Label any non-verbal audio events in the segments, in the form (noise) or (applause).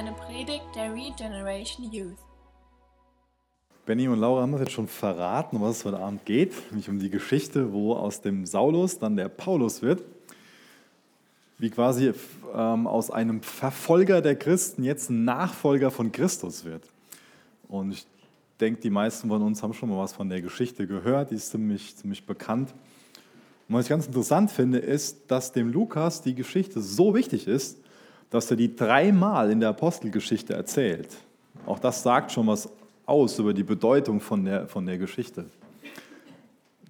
eine Predigt der Regeneration Youth. Benny und Laura haben das jetzt schon verraten, um was es heute Abend geht, nämlich um die Geschichte, wo aus dem Saulus dann der Paulus wird, wie quasi ähm, aus einem Verfolger der Christen jetzt ein Nachfolger von Christus wird. Und ich denke, die meisten von uns haben schon mal was von der Geschichte gehört, die ist ziemlich, ziemlich bekannt. Und was ich ganz interessant finde, ist, dass dem Lukas die Geschichte so wichtig ist, dass er die dreimal in der Apostelgeschichte erzählt. Auch das sagt schon was aus über die Bedeutung von der, von der Geschichte.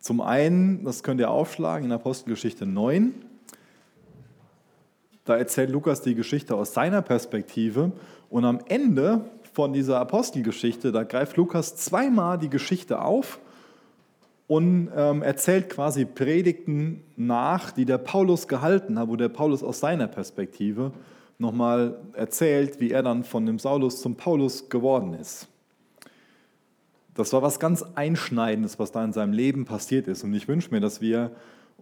Zum einen, das könnt ihr aufschlagen in Apostelgeschichte 9, da erzählt Lukas die Geschichte aus seiner Perspektive und am Ende von dieser Apostelgeschichte, da greift Lukas zweimal die Geschichte auf und ähm, erzählt quasi Predigten nach, die der Paulus gehalten hat, wo der Paulus aus seiner Perspektive nochmal erzählt, wie er dann von dem Saulus zum Paulus geworden ist. Das war was ganz Einschneidendes, was da in seinem Leben passiert ist. Und ich wünsche mir, dass wir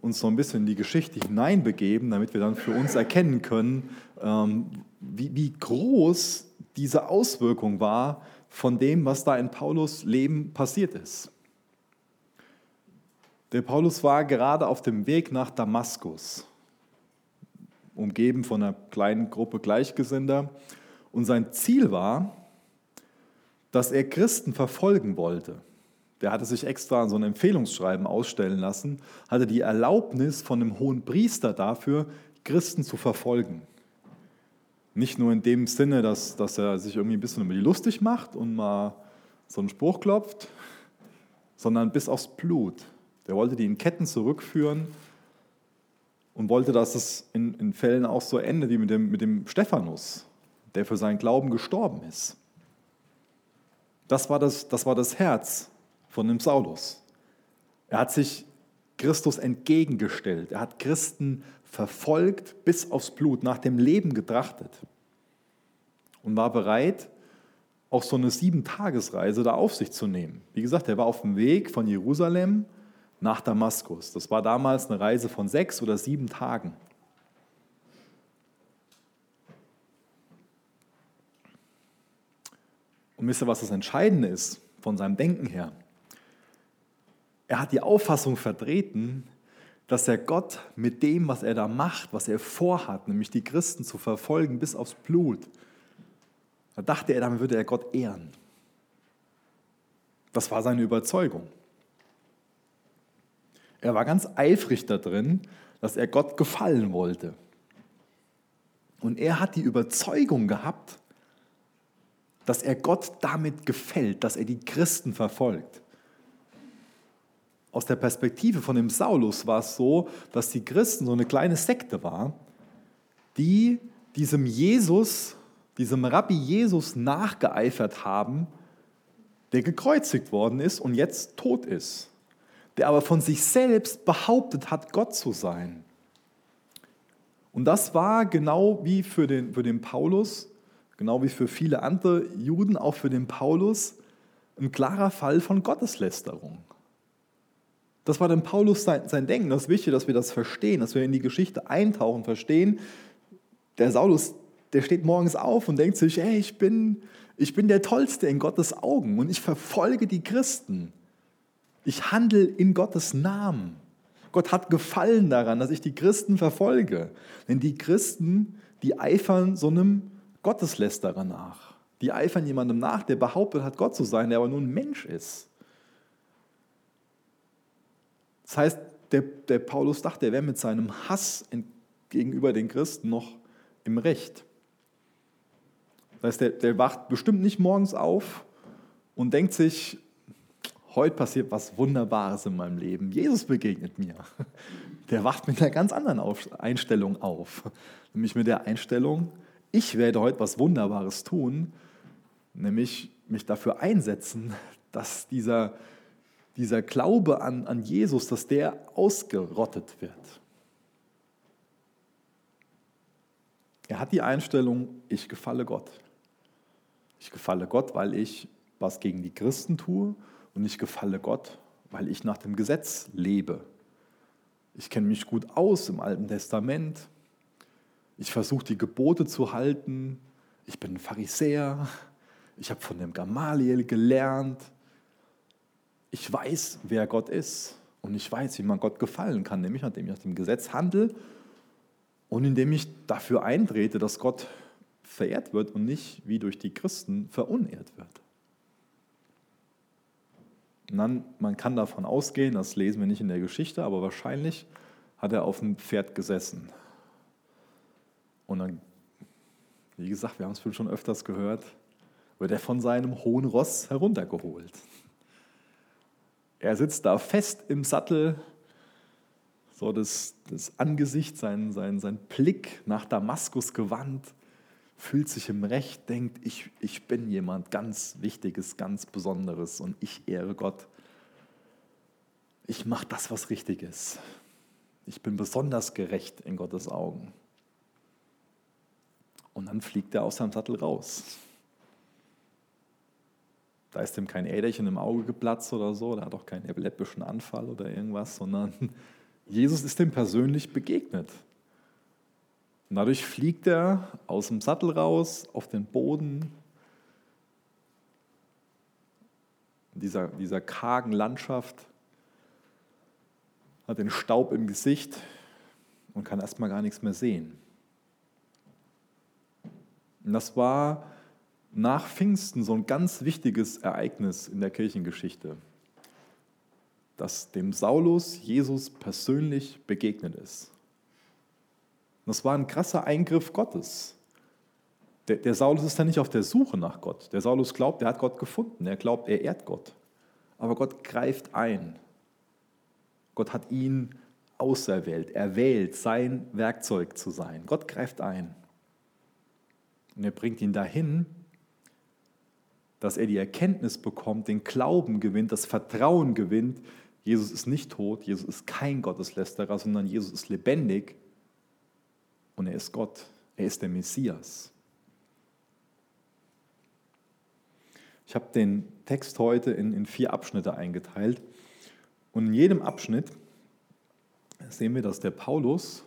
uns so ein bisschen in die Geschichte hineinbegeben, damit wir dann für uns erkennen können, ähm, wie, wie groß diese Auswirkung war von dem, was da in Paulus Leben passiert ist. Der Paulus war gerade auf dem Weg nach Damaskus umgeben von einer kleinen Gruppe Gleichgesinnter. Und sein Ziel war, dass er Christen verfolgen wollte. Der hatte sich extra so ein Empfehlungsschreiben ausstellen lassen, hatte die Erlaubnis von einem hohen Priester dafür, Christen zu verfolgen. Nicht nur in dem Sinne, dass, dass er sich irgendwie ein bisschen über die lustig macht und mal so einen Spruch klopft, sondern bis aufs Blut. Der wollte die in Ketten zurückführen und wollte, dass es in, in Fällen auch so endet wie mit dem, mit dem Stephanus, der für seinen Glauben gestorben ist. Das war das, das war das Herz von dem Saulus. Er hat sich Christus entgegengestellt. Er hat Christen verfolgt bis aufs Blut, nach dem Leben getrachtet und war bereit, auch so eine Sieben-Tagesreise da auf sich zu nehmen. Wie gesagt, er war auf dem Weg von Jerusalem nach Damaskus. Das war damals eine Reise von sechs oder sieben Tagen. Und wisst ihr, was das Entscheidende ist von seinem Denken her? Er hat die Auffassung vertreten, dass er Gott mit dem, was er da macht, was er vorhat, nämlich die Christen zu verfolgen bis aufs Blut, da dachte er, damit würde er Gott ehren. Das war seine Überzeugung. Er war ganz eifrig da drin, dass er Gott gefallen wollte. Und er hat die Überzeugung gehabt, dass er Gott damit gefällt, dass er die Christen verfolgt. Aus der Perspektive von dem Saulus war es so, dass die Christen so eine kleine Sekte war, die diesem Jesus, diesem Rabbi Jesus nachgeeifert haben, der gekreuzigt worden ist und jetzt tot ist der aber von sich selbst behauptet hat, Gott zu sein. Und das war genau wie für den, für den Paulus, genau wie für viele andere Juden, auch für den Paulus, ein klarer Fall von Gotteslästerung. Das war dem Paulus sein, sein Denken. Das ist wichtig, dass wir das verstehen, dass wir in die Geschichte eintauchen, verstehen. Der Saulus, der steht morgens auf und denkt sich, hey, ich bin, ich bin der Tollste in Gottes Augen und ich verfolge die Christen. Ich handle in Gottes Namen. Gott hat Gefallen daran, dass ich die Christen verfolge. Denn die Christen, die eifern so einem Gotteslästerer nach. Die eifern jemandem nach, der behauptet hat, Gott zu sein, der aber nur ein Mensch ist. Das heißt, der, der Paulus dachte, er wäre mit seinem Hass gegenüber den Christen noch im Recht. Das heißt, der, der wacht bestimmt nicht morgens auf und denkt sich, heute passiert was Wunderbares in meinem Leben. Jesus begegnet mir. Der wacht mit einer ganz anderen Einstellung auf. Nämlich mit der Einstellung, ich werde heute was Wunderbares tun, nämlich mich dafür einsetzen, dass dieser, dieser Glaube an, an Jesus, dass der ausgerottet wird. Er hat die Einstellung, ich gefalle Gott. Ich gefalle Gott, weil ich was gegen die Christen tue und ich gefalle Gott, weil ich nach dem Gesetz lebe. Ich kenne mich gut aus im Alten Testament. Ich versuche die Gebote zu halten. ich bin ein Pharisäer, ich habe von dem Gamaliel gelernt, ich weiß, wer Gott ist und ich weiß, wie man Gott gefallen kann, nämlich indem ich nach dem Gesetz handle und indem ich dafür eintrete, dass Gott verehrt wird und nicht wie durch die Christen verunehrt wird. Dann, man kann davon ausgehen, das lesen wir nicht in der Geschichte, aber wahrscheinlich hat er auf dem Pferd gesessen. Und dann, wie gesagt, wir haben es schon öfters gehört, wird er von seinem hohen Ross heruntergeholt. Er sitzt da fest im Sattel, so das, das Angesicht, sein, sein, sein Blick nach Damaskus gewandt, fühlt sich im Recht, denkt, ich, ich bin jemand ganz Wichtiges, ganz Besonderes und ich ehre Gott. Ich mache das, was richtig ist. Ich bin besonders gerecht in Gottes Augen. Und dann fliegt er aus seinem Sattel raus. Da ist ihm kein Äderchen im Auge geplatzt oder so, da hat auch keinen epileptischen Anfall oder irgendwas, sondern (laughs) Jesus ist ihm persönlich begegnet. Und dadurch fliegt er aus dem Sattel raus auf den Boden dieser, dieser kargen Landschaft, hat den Staub im Gesicht und kann erstmal gar nichts mehr sehen. Und das war nach Pfingsten so ein ganz wichtiges Ereignis in der Kirchengeschichte, dass dem Saulus Jesus persönlich begegnet ist. Das war ein krasser Eingriff Gottes. Der, der Saulus ist ja nicht auf der Suche nach Gott. Der Saulus glaubt, er hat Gott gefunden. Er glaubt, er ehrt Gott. Aber Gott greift ein. Gott hat ihn auserwählt, erwählt, sein Werkzeug zu sein. Gott greift ein. Und er bringt ihn dahin, dass er die Erkenntnis bekommt, den Glauben gewinnt, das Vertrauen gewinnt, Jesus ist nicht tot, Jesus ist kein Gotteslästerer, sondern Jesus ist lebendig und er ist Gott, er ist der Messias. Ich habe den Text heute in, in vier Abschnitte eingeteilt und in jedem Abschnitt sehen wir, dass der Paulus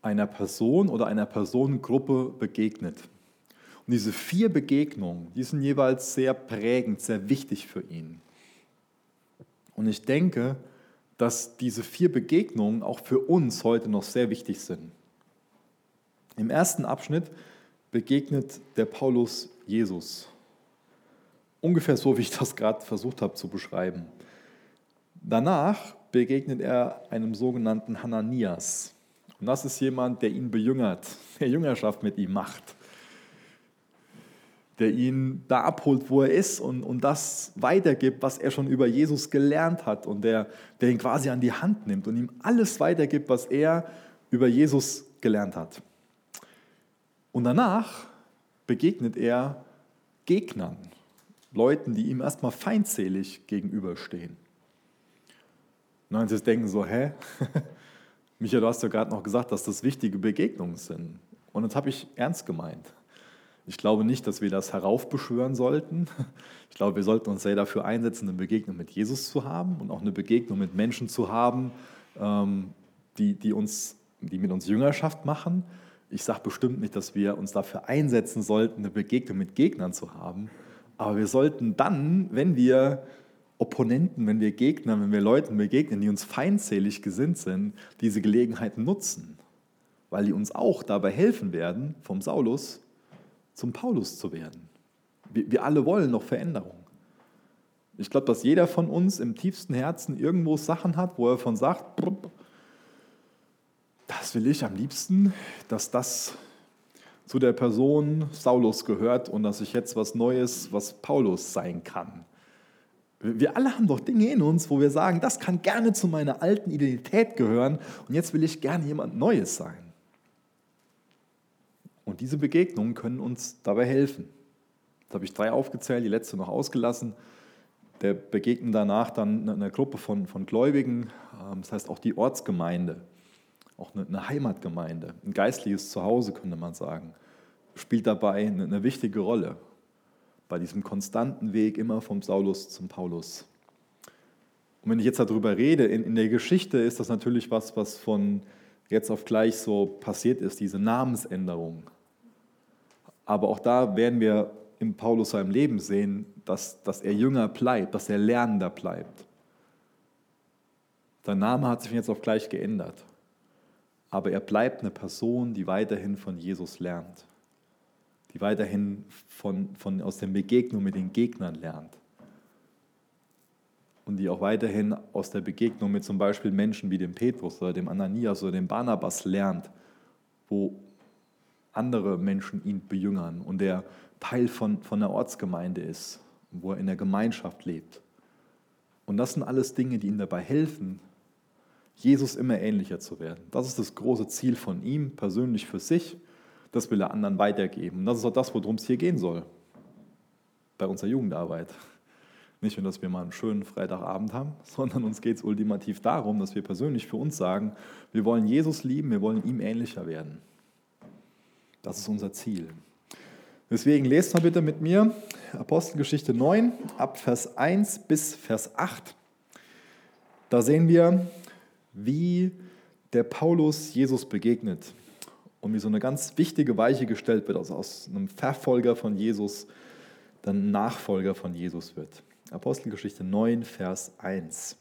einer Person oder einer Personengruppe begegnet. Und diese vier Begegnungen, die sind jeweils sehr prägend, sehr wichtig für ihn. Und ich denke, dass diese vier Begegnungen auch für uns heute noch sehr wichtig sind. Im ersten Abschnitt begegnet der Paulus Jesus. Ungefähr so, wie ich das gerade versucht habe zu beschreiben. Danach begegnet er einem sogenannten Hananias. Und das ist jemand, der ihn bejüngert, der Jüngerschaft mit ihm macht der ihn da abholt, wo er ist und, und das weitergibt, was er schon über Jesus gelernt hat und der, der ihn quasi an die Hand nimmt und ihm alles weitergibt, was er über Jesus gelernt hat. Und danach begegnet er Gegnern, Leuten, die ihm erstmal feindselig gegenüberstehen. Und dann sie denken so, hä? (laughs) Michael, du hast ja gerade noch gesagt, dass das wichtige Begegnungen sind. Und das habe ich ernst gemeint. Ich glaube nicht, dass wir das heraufbeschwören sollten. Ich glaube, wir sollten uns sehr dafür einsetzen, eine Begegnung mit Jesus zu haben und auch eine Begegnung mit Menschen zu haben, ähm, die, die, uns, die mit uns Jüngerschaft machen. Ich sage bestimmt nicht, dass wir uns dafür einsetzen sollten, eine Begegnung mit Gegnern zu haben. Aber wir sollten dann, wenn wir Opponenten, wenn wir Gegner, wenn wir Leuten begegnen, die uns feindselig gesinnt sind, diese Gelegenheit nutzen, weil die uns auch dabei helfen werden, vom Saulus zum Paulus zu werden. Wir, wir alle wollen noch Veränderung. Ich glaube, dass jeder von uns im tiefsten Herzen irgendwo Sachen hat, wo er von sagt, das will ich am liebsten, dass das zu der Person Saulus gehört und dass ich jetzt was Neues, was Paulus sein kann. Wir alle haben doch Dinge in uns, wo wir sagen, das kann gerne zu meiner alten Identität gehören und jetzt will ich gerne jemand Neues sein. Und diese Begegnungen können uns dabei helfen. Da habe ich drei aufgezählt, die letzte noch ausgelassen. Der begegnen danach dann eine Gruppe von, von Gläubigen, ähm, das heißt auch die Ortsgemeinde, auch eine Heimatgemeinde, ein geistliches Zuhause könnte man sagen, spielt dabei eine, eine wichtige Rolle bei diesem konstanten Weg immer vom Saulus zum Paulus. Und wenn ich jetzt darüber rede, in, in der Geschichte ist das natürlich was, was von jetzt auf gleich so passiert ist, diese Namensänderung. Aber auch da werden wir in Paulus seinem Leben sehen, dass, dass er jünger bleibt, dass er lernender bleibt. Sein Name hat sich jetzt auch gleich geändert. Aber er bleibt eine Person, die weiterhin von Jesus lernt. Die weiterhin von, von, aus der Begegnung mit den Gegnern lernt. Und die auch weiterhin aus der Begegnung mit zum Beispiel Menschen wie dem Petrus oder dem Ananias oder dem Barnabas lernt, wo andere Menschen ihn bejüngern und der Teil von, von der Ortsgemeinde ist, wo er in der Gemeinschaft lebt. Und das sind alles Dinge, die ihm dabei helfen, Jesus immer ähnlicher zu werden. Das ist das große Ziel von ihm, persönlich für sich. Das will er anderen weitergeben. Und das ist auch das, worum es hier gehen soll, bei unserer Jugendarbeit. Nicht nur, dass wir mal einen schönen Freitagabend haben, (laughs) sondern uns geht es ultimativ darum, dass wir persönlich für uns sagen, wir wollen Jesus lieben, wir wollen ihm ähnlicher werden. Das ist unser Ziel. Deswegen lest mal bitte mit mir Apostelgeschichte 9 ab Vers 1 bis Vers 8. Da sehen wir, wie der Paulus Jesus begegnet und wie so eine ganz wichtige Weiche gestellt wird, also aus einem Verfolger von Jesus dann Nachfolger von Jesus wird. Apostelgeschichte 9, Vers 1.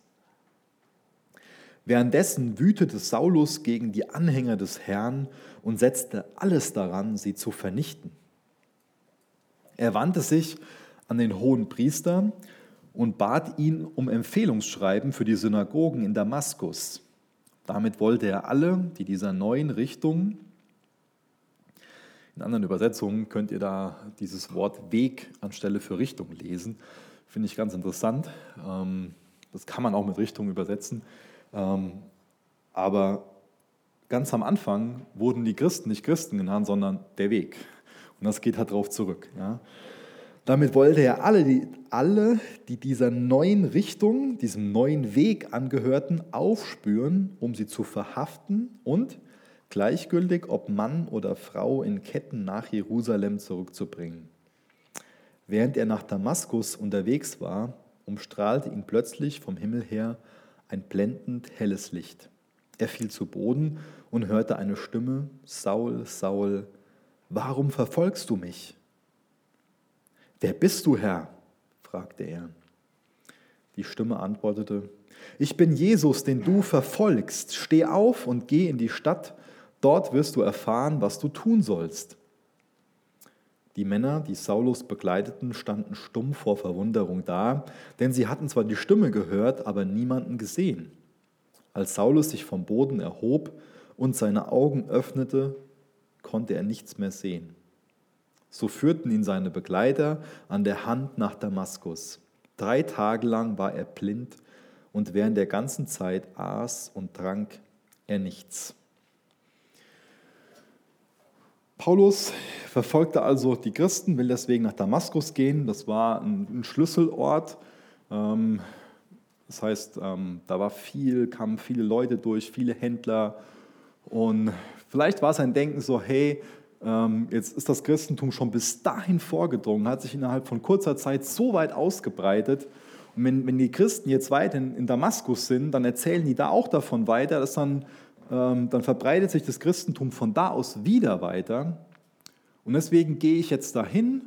Währenddessen wütete Saulus gegen die Anhänger des Herrn und setzte alles daran, sie zu vernichten. Er wandte sich an den hohen Priester und bat ihn um Empfehlungsschreiben für die Synagogen in Damaskus. Damit wollte er alle, die dieser neuen Richtung, in anderen Übersetzungen könnt ihr da dieses Wort Weg anstelle für Richtung lesen, finde ich ganz interessant. Ähm, das kann man auch mit Richtung übersetzen. Ähm, aber ganz am Anfang wurden die Christen nicht Christen genannt, sondern der Weg. Und das geht halt darauf zurück. Ja. Damit wollte er alle die, alle, die dieser neuen Richtung, diesem neuen Weg angehörten, aufspüren, um sie zu verhaften und gleichgültig, ob Mann oder Frau in Ketten nach Jerusalem zurückzubringen. Während er nach Damaskus unterwegs war, umstrahlte ihn plötzlich vom Himmel her ein blendend helles Licht. Er fiel zu Boden und hörte eine Stimme, Saul, Saul, warum verfolgst du mich? Wer bist du, Herr? fragte er. Die Stimme antwortete, ich bin Jesus, den du verfolgst. Steh auf und geh in die Stadt, dort wirst du erfahren, was du tun sollst. Die Männer, die Saulus begleiteten, standen stumm vor Verwunderung da, denn sie hatten zwar die Stimme gehört, aber niemanden gesehen. Als Saulus sich vom Boden erhob und seine Augen öffnete, konnte er nichts mehr sehen. So führten ihn seine Begleiter an der Hand nach Damaskus. Drei Tage lang war er blind und während der ganzen Zeit aß und trank er nichts. Paulus verfolgte also die Christen, will deswegen nach Damaskus gehen. Das war ein Schlüsselort. Ähm, das heißt, ähm, da war viel, kamen viele Leute durch, viele Händler. Und vielleicht war sein Denken so, hey, ähm, jetzt ist das Christentum schon bis dahin vorgedrungen, hat sich innerhalb von kurzer Zeit so weit ausgebreitet. Und wenn, die Christen jetzt weit in, in, Damaskus sind, dann erzählen die da auch davon weiter, dass dann, dann verbreitet sich das Christentum von da aus wieder weiter. Und deswegen gehe ich jetzt dahin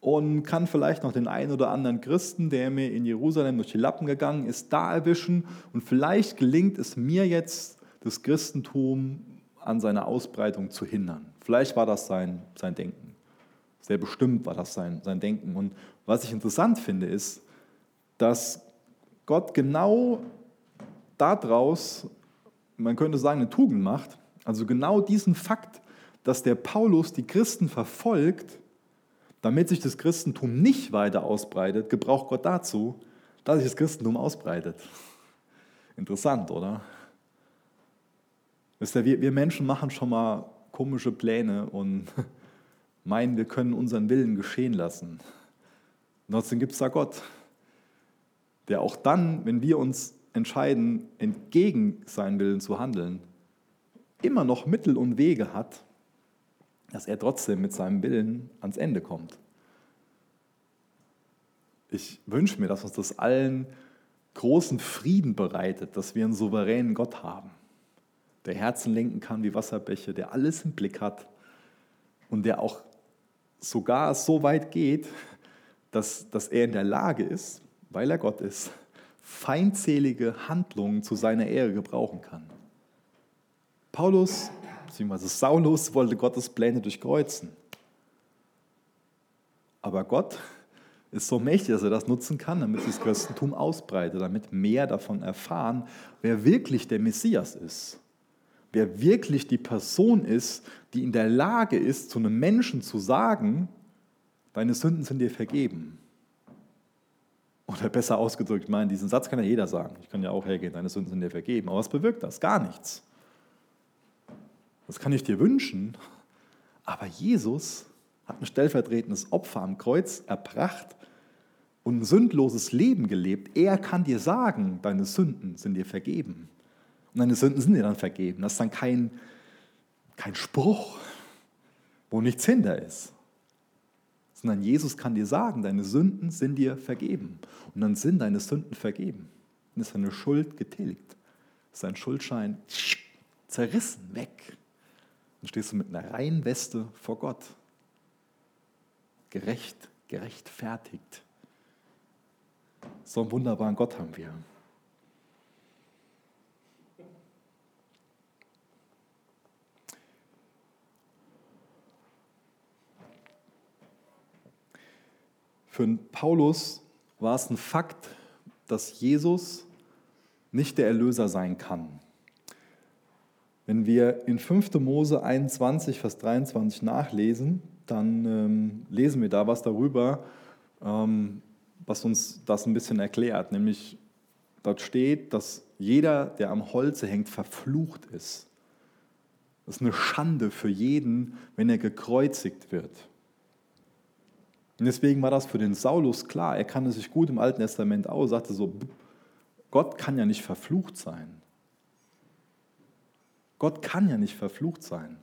und kann vielleicht noch den einen oder anderen Christen, der mir in Jerusalem durch die Lappen gegangen ist, da erwischen. Und vielleicht gelingt es mir jetzt, das Christentum an seiner Ausbreitung zu hindern. Vielleicht war das sein, sein Denken. Sehr bestimmt war das sein, sein Denken. Und was ich interessant finde, ist, dass Gott genau daraus, man könnte sagen, eine Tugend macht. Also genau diesen Fakt, dass der Paulus die Christen verfolgt, damit sich das Christentum nicht weiter ausbreitet, gebraucht Gott dazu, dass sich das Christentum ausbreitet. Interessant, oder? Wisst ihr, wir, wir Menschen machen schon mal komische Pläne und (laughs) meinen, wir können unseren Willen geschehen lassen. Und trotzdem gibt es da Gott, der auch dann, wenn wir uns entscheiden, entgegen seinen Willen zu handeln, immer noch Mittel und Wege hat, dass er trotzdem mit seinem Willen ans Ende kommt. Ich wünsche mir, dass uns das allen großen Frieden bereitet, dass wir einen souveränen Gott haben der Herzen lenken kann wie Wasserbäche, der alles im Blick hat und der auch sogar so weit geht, dass, dass er in der Lage ist, weil er Gott ist, feindselige Handlungen zu seiner Ehre gebrauchen kann. Paulus, beziehungsweise Saulus, wollte Gottes Pläne durchkreuzen. Aber Gott ist so mächtig, dass er das nutzen kann, damit sich das Christentum ausbreitet, damit mehr davon erfahren, wer wirklich der Messias ist. Wer wirklich die Person ist, die in der Lage ist, zu einem Menschen zu sagen, deine Sünden sind dir vergeben. Oder besser ausgedrückt, ich meine, diesen Satz kann ja jeder sagen. Ich kann ja auch hergehen, deine Sünden sind dir vergeben. Aber was bewirkt das? Gar nichts. Das kann ich dir wünschen. Aber Jesus hat ein stellvertretendes Opfer am Kreuz erbracht und ein sündloses Leben gelebt. Er kann dir sagen, deine Sünden sind dir vergeben. Und deine Sünden sind dir dann vergeben. Das ist dann kein, kein Spruch, wo nichts hinter ist. Sondern Jesus kann dir sagen, deine Sünden sind dir vergeben. Und dann sind deine Sünden vergeben. Dann ist deine Schuld getilgt. Ist dein Schuldschein zerrissen, weg. Dann stehst du mit einer reinen Weste vor Gott gerecht, gerechtfertigt. So einen wunderbaren Gott haben wir. Für Paulus war es ein Fakt, dass Jesus nicht der Erlöser sein kann. Wenn wir in 5. Mose 21, Vers 23 nachlesen, dann ähm, lesen wir da was darüber, ähm, was uns das ein bisschen erklärt. Nämlich dort steht, dass jeder, der am Holze hängt, verflucht ist. Das ist eine Schande für jeden, wenn er gekreuzigt wird. Und deswegen war das für den Saulus klar. Er kannte sich gut im Alten Testament aus, sagte so, Gott kann ja nicht verflucht sein. Gott kann ja nicht verflucht sein.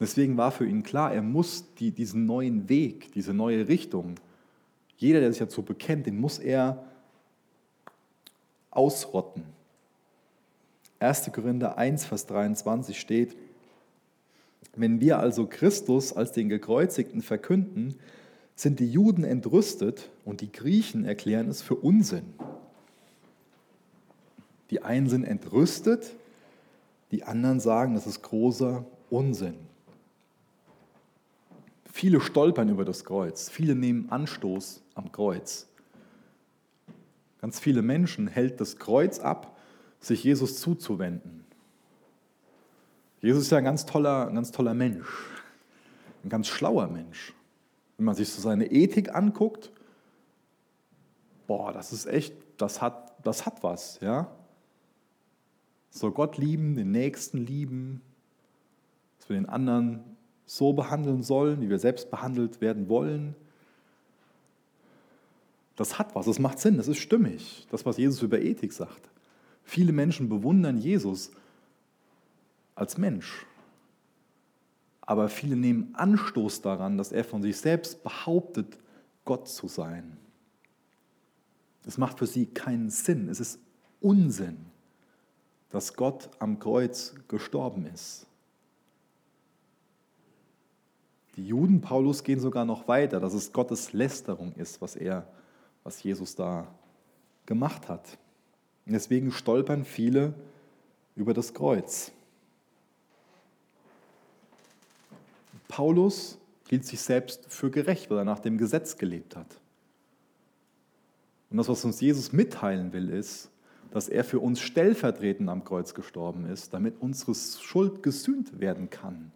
Deswegen war für ihn klar, er muss die, diesen neuen Weg, diese neue Richtung, jeder, der sich dazu bekennt, den muss er ausrotten. 1. Korinther 1, Vers 23 steht, wenn wir also Christus als den Gekreuzigten verkünden, sind die Juden entrüstet und die Griechen erklären es für Unsinn. Die einen sind entrüstet, die anderen sagen, das ist großer Unsinn. Viele stolpern über das Kreuz, viele nehmen Anstoß am Kreuz. Ganz viele Menschen hält das Kreuz ab, sich Jesus zuzuwenden. Jesus ist ja ein ganz toller, ein ganz toller Mensch, ein ganz schlauer Mensch. Wenn man sich so seine Ethik anguckt, boah, das ist echt, das hat, das hat was, ja. So Gott lieben, den Nächsten lieben, dass wir den anderen so behandeln sollen, wie wir selbst behandelt werden wollen. Das hat was, das macht Sinn, das ist stimmig, das, was Jesus über Ethik sagt. Viele Menschen bewundern Jesus als Mensch, aber viele nehmen Anstoß daran, dass er von sich selbst behauptet, Gott zu sein. Das macht für sie keinen Sinn, es ist Unsinn, dass Gott am Kreuz gestorben ist. Die Juden Paulus gehen sogar noch weiter, dass es Gottes Lästerung ist, was er, was Jesus da gemacht hat. Und deswegen stolpern viele über das Kreuz. Paulus hielt sich selbst für gerecht, weil er nach dem Gesetz gelebt hat. Und das, was uns Jesus mitteilen will, ist, dass er für uns stellvertretend am Kreuz gestorben ist, damit unsere Schuld gesühnt werden kann.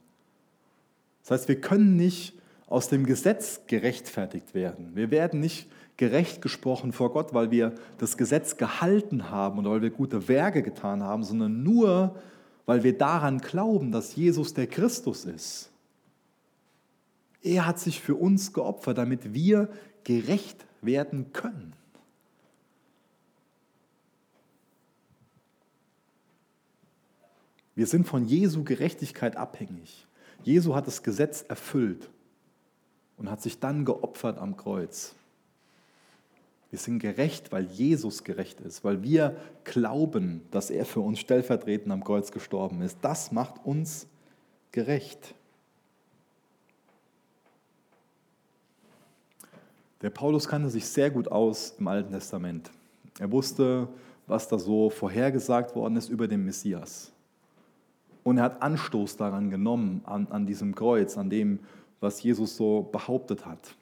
Das heißt, wir können nicht aus dem Gesetz gerechtfertigt werden. Wir werden nicht gerecht gesprochen vor Gott, weil wir das Gesetz gehalten haben oder weil wir gute Werke getan haben, sondern nur, weil wir daran glauben, dass Jesus der Christus ist. Er hat sich für uns geopfert, damit wir gerecht werden können. Wir sind von Jesu Gerechtigkeit abhängig. Jesu hat das Gesetz erfüllt und hat sich dann geopfert am Kreuz. Wir sind gerecht, weil Jesus gerecht ist, weil wir glauben, dass er für uns stellvertretend am Kreuz gestorben ist. Das macht uns gerecht. Der Paulus kannte sich sehr gut aus im Alten Testament. Er wusste, was da so vorhergesagt worden ist über den Messias. Und er hat Anstoß daran genommen, an, an diesem Kreuz, an dem, was Jesus so behauptet hat.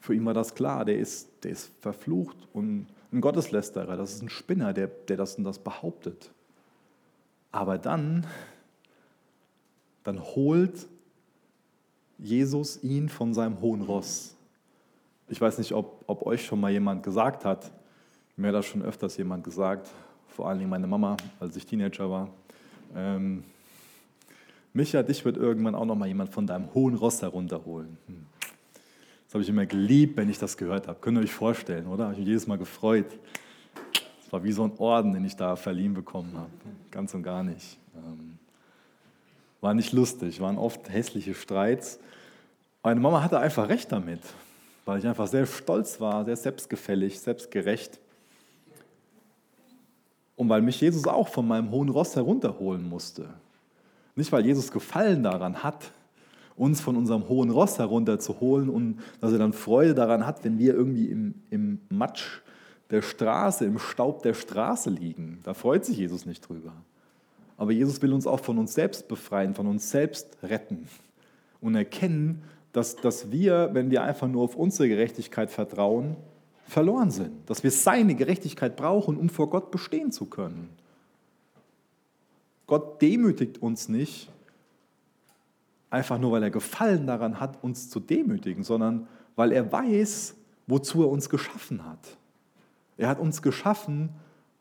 Für ihn war das klar, der ist, der ist verflucht und ein Gotteslästerer, das ist ein Spinner, der, der das und das behauptet. Aber dann, dann holt Jesus ihn von seinem hohen Ross. Ich weiß nicht, ob, ob euch schon mal jemand gesagt hat, mir hat das schon öfters jemand gesagt, vor allen Dingen meine Mama, als ich Teenager war. Ähm, Micha, dich wird irgendwann auch noch mal jemand von deinem hohen Ross herunterholen. Hm. Das habe ich immer geliebt, wenn ich das gehört habe. Könnt ihr euch vorstellen, oder? Habe ich mich jedes Mal gefreut. Es war wie so ein Orden, den ich da verliehen bekommen habe. Ganz und gar nicht. Ähm, war nicht lustig, waren oft hässliche Streits. Meine Mama hatte einfach recht damit, weil ich einfach sehr stolz war, sehr selbstgefällig, selbstgerecht. Und weil mich Jesus auch von meinem hohen Ross herunterholen musste. Nicht, weil Jesus Gefallen daran hat, uns von unserem hohen Ross herunterzuholen und dass er dann Freude daran hat, wenn wir irgendwie im, im Matsch der Straße, im Staub der Straße liegen. Da freut sich Jesus nicht drüber. Aber Jesus will uns auch von uns selbst befreien, von uns selbst retten und erkennen, dass, dass wir, wenn wir einfach nur auf unsere Gerechtigkeit vertrauen, verloren sind. Dass wir seine Gerechtigkeit brauchen, um vor Gott bestehen zu können. Gott demütigt uns nicht, einfach nur weil er Gefallen daran hat, uns zu demütigen, sondern weil er weiß, wozu er uns geschaffen hat. Er hat uns geschaffen,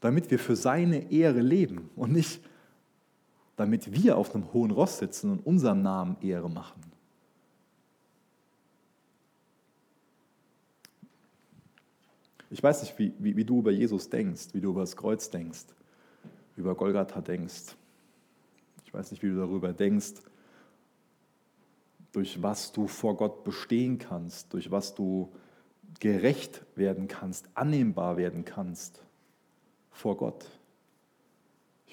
damit wir für seine Ehre leben und nicht, damit wir auf einem hohen Ross sitzen und unserem Namen Ehre machen. Ich weiß nicht, wie, wie, wie du über Jesus denkst, wie du über das Kreuz denkst, über Golgatha denkst. Ich weiß nicht, wie du darüber denkst, durch was du vor Gott bestehen kannst, durch was du gerecht werden kannst, annehmbar werden kannst vor Gott.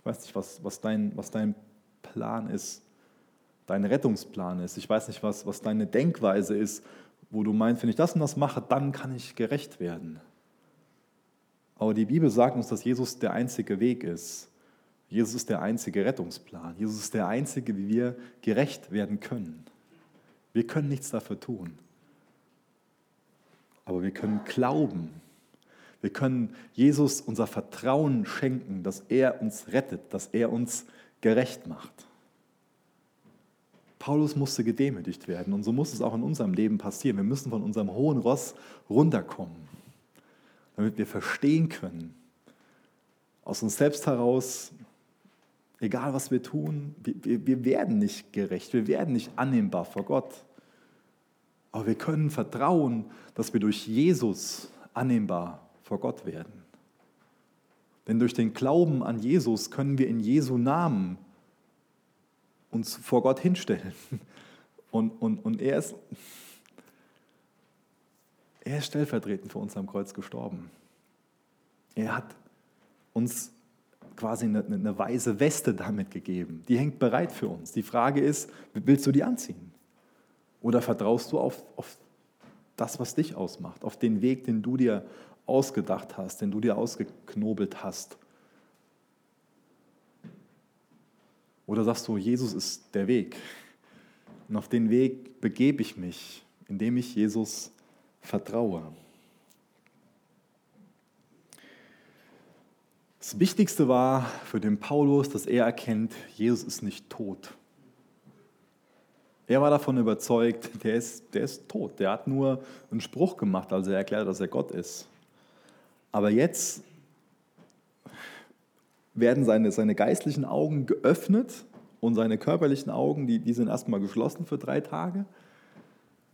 Ich weiß nicht, was, was, dein, was dein Plan ist, dein Rettungsplan ist. Ich weiß nicht, was, was deine Denkweise ist, wo du meinst, wenn ich das und das mache, dann kann ich gerecht werden. Aber die Bibel sagt uns, dass Jesus der einzige Weg ist. Jesus ist der einzige Rettungsplan. Jesus ist der einzige, wie wir gerecht werden können. Wir können nichts dafür tun. Aber wir können glauben. Wir können Jesus unser Vertrauen schenken, dass er uns rettet, dass er uns gerecht macht. Paulus musste gedemütigt werden und so muss es auch in unserem Leben passieren. Wir müssen von unserem hohen Ross runterkommen, damit wir verstehen können, aus uns selbst heraus, egal was wir tun, wir, wir werden nicht gerecht, wir werden nicht annehmbar vor Gott. Aber wir können vertrauen, dass wir durch Jesus annehmbar vor Gott werden. Denn durch den Glauben an Jesus können wir in Jesu Namen uns vor Gott hinstellen. (laughs) Und, und, und er, ist, er ist stellvertretend für uns am Kreuz gestorben. Er hat uns quasi eine, eine weiße Weste damit gegeben. Die hängt bereit für uns. Die Frage ist, willst du die anziehen? Oder vertraust du auf, auf das, was dich ausmacht, auf den Weg, den du dir ausgedacht hast, den du dir ausgeknobelt hast? Oder sagst du, Jesus ist der Weg und auf den Weg begebe ich mich, indem ich Jesus vertraue? Das Wichtigste war für den Paulus, dass er erkennt, Jesus ist nicht tot. Er war davon überzeugt, der ist, der ist tot. Der hat nur einen Spruch gemacht, als er erklärt, dass er Gott ist. Aber jetzt werden seine, seine geistlichen Augen geöffnet und seine körperlichen Augen, die, die sind erstmal geschlossen für drei Tage.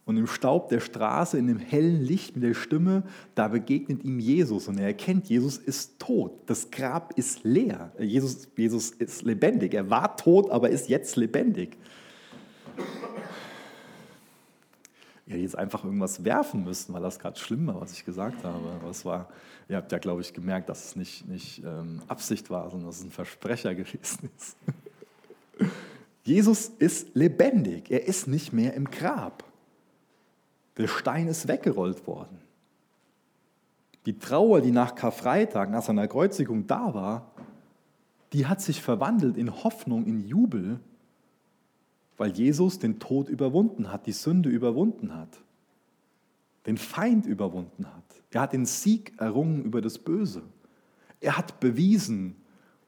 Und im Staub der Straße, in dem hellen Licht mit der Stimme, da begegnet ihm Jesus und er erkennt, Jesus ist tot. Das Grab ist leer. Jesus, Jesus ist lebendig. Er war tot, aber ist jetzt lebendig. Hätte jetzt einfach irgendwas werfen müssen, weil das gerade schlimm war, was ich gesagt habe. Aber war, ihr habt ja, glaube ich, gemerkt, dass es nicht, nicht ähm, Absicht war, sondern dass es ein Versprecher (laughs) gewesen ist. Jesus ist lebendig. Er ist nicht mehr im Grab. Der Stein ist weggerollt worden. Die Trauer, die nach Karfreitag, nach seiner Kreuzigung da war, die hat sich verwandelt in Hoffnung, in Jubel, weil Jesus den Tod überwunden hat, die Sünde überwunden hat, den Feind überwunden hat. Er hat den Sieg errungen über das Böse. Er hat bewiesen,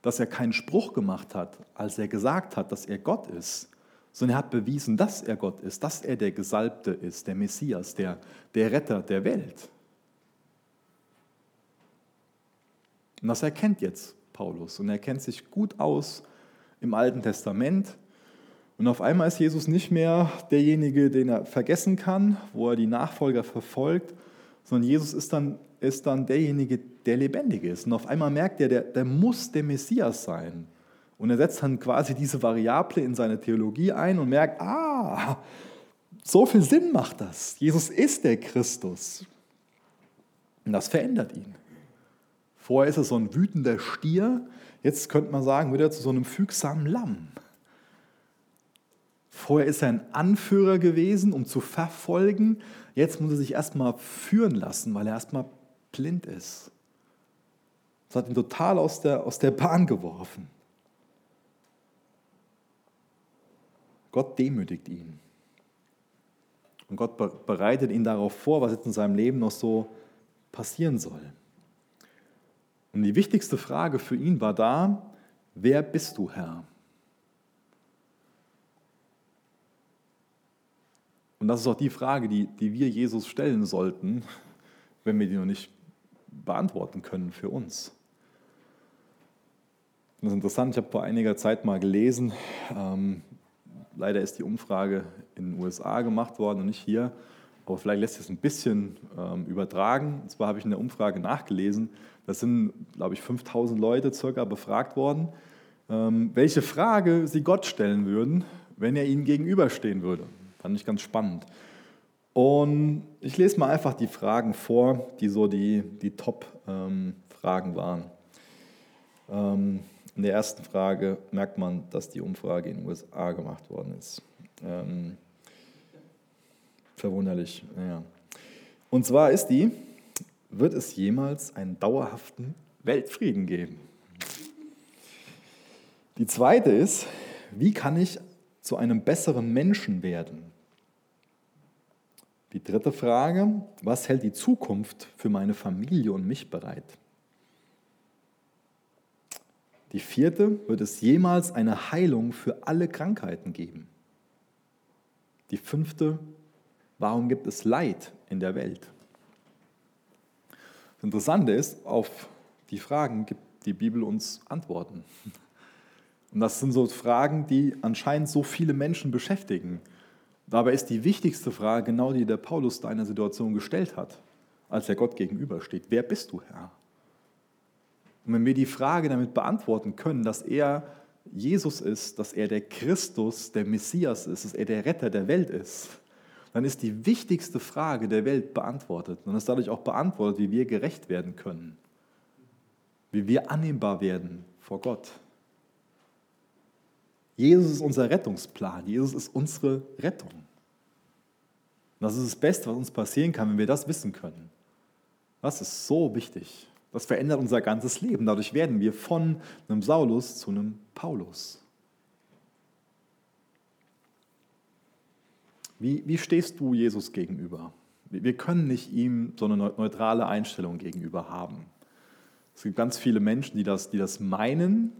dass er keinen Spruch gemacht hat, als er gesagt hat, dass er Gott ist, sondern er hat bewiesen, dass er Gott ist, dass er der Gesalbte ist, der Messias, der, der Retter der Welt. Und das erkennt jetzt Paulus und er kennt sich gut aus im Alten Testament. Und auf einmal ist Jesus nicht mehr derjenige, den er vergessen kann, wo er die Nachfolger verfolgt, sondern Jesus ist dann, ist dann derjenige, der lebendig ist. Und auf einmal merkt er, der, der muss der Messias sein. Und er setzt dann quasi diese Variable in seine Theologie ein und merkt, ah, so viel Sinn macht das. Jesus ist der Christus. Und das verändert ihn. Vorher ist er so ein wütender Stier, jetzt könnte man sagen, wird er zu so einem fügsamen Lamm. Vorher ist er ein Anführer gewesen, um zu verfolgen. Jetzt muss er sich erstmal führen lassen, weil er erstmal blind ist. Das hat ihn total aus der, aus der Bahn geworfen. Gott demütigt ihn. Und Gott bereitet ihn darauf vor, was jetzt in seinem Leben noch so passieren soll. Und die wichtigste Frage für ihn war da, wer bist du, Herr? Und das ist auch die Frage, die, die wir Jesus stellen sollten, (laughs) wenn wir die noch nicht beantworten können für uns. das ist interessant, ich habe vor einiger Zeit mal gelesen, ähm, Leider ist die Umfrage in den USA gemacht worden und nicht hier. Aber vielleicht lässt sich es ein bisschen ähm, übertragen. Und zwar habe ich in der Umfrage nachgelesen, da sind, glaube ich, 5000 Leute circa befragt worden, ähm, welche Frage sie Gott stellen würden, wenn er ihnen gegenüberstehen würde. Fand ich ganz spannend. Und ich lese mal einfach die Fragen vor, die so die, die Top-Fragen ähm, waren. Ähm, in der ersten Frage merkt man, dass die Umfrage in den USA gemacht worden ist. Ähm, verwunderlich, naja. Und zwar ist die, wird es jemals einen dauerhaften Weltfrieden geben? Die zweite ist, wie kann ich zu einem besseren Menschen werden? Die dritte Frage, was hält die Zukunft für meine Familie und mich bereit? Die vierte, wird es jemals eine Heilung für alle Krankheiten geben? Die fünfte, warum gibt es Leid in der Welt? Das Interessante ist, auf die Fragen gibt die Bibel uns Antworten. Und das sind so Fragen, die anscheinend so viele Menschen beschäftigen. Dabei ist die wichtigste Frage genau die, der Paulus deiner Situation gestellt hat, als er Gott gegenübersteht. Wer bist du, Herr? Und wenn wir die Frage damit beantworten können, dass er Jesus ist, dass er der Christus, der Messias ist, dass er der Retter der Welt ist, dann ist die wichtigste Frage der Welt beantwortet. Und ist dadurch auch beantwortet, wie wir gerecht werden können, wie wir annehmbar werden vor Gott. Jesus ist unser Rettungsplan, Jesus ist unsere Rettung. Und das ist das Beste, was uns passieren kann, wenn wir das wissen können. Das ist so wichtig. Das verändert unser ganzes Leben. Dadurch werden wir von einem Saulus zu einem Paulus. Wie, wie stehst du Jesus gegenüber? Wir können nicht ihm so eine neutrale Einstellung gegenüber haben. Es gibt ganz viele Menschen, die das, die das meinen,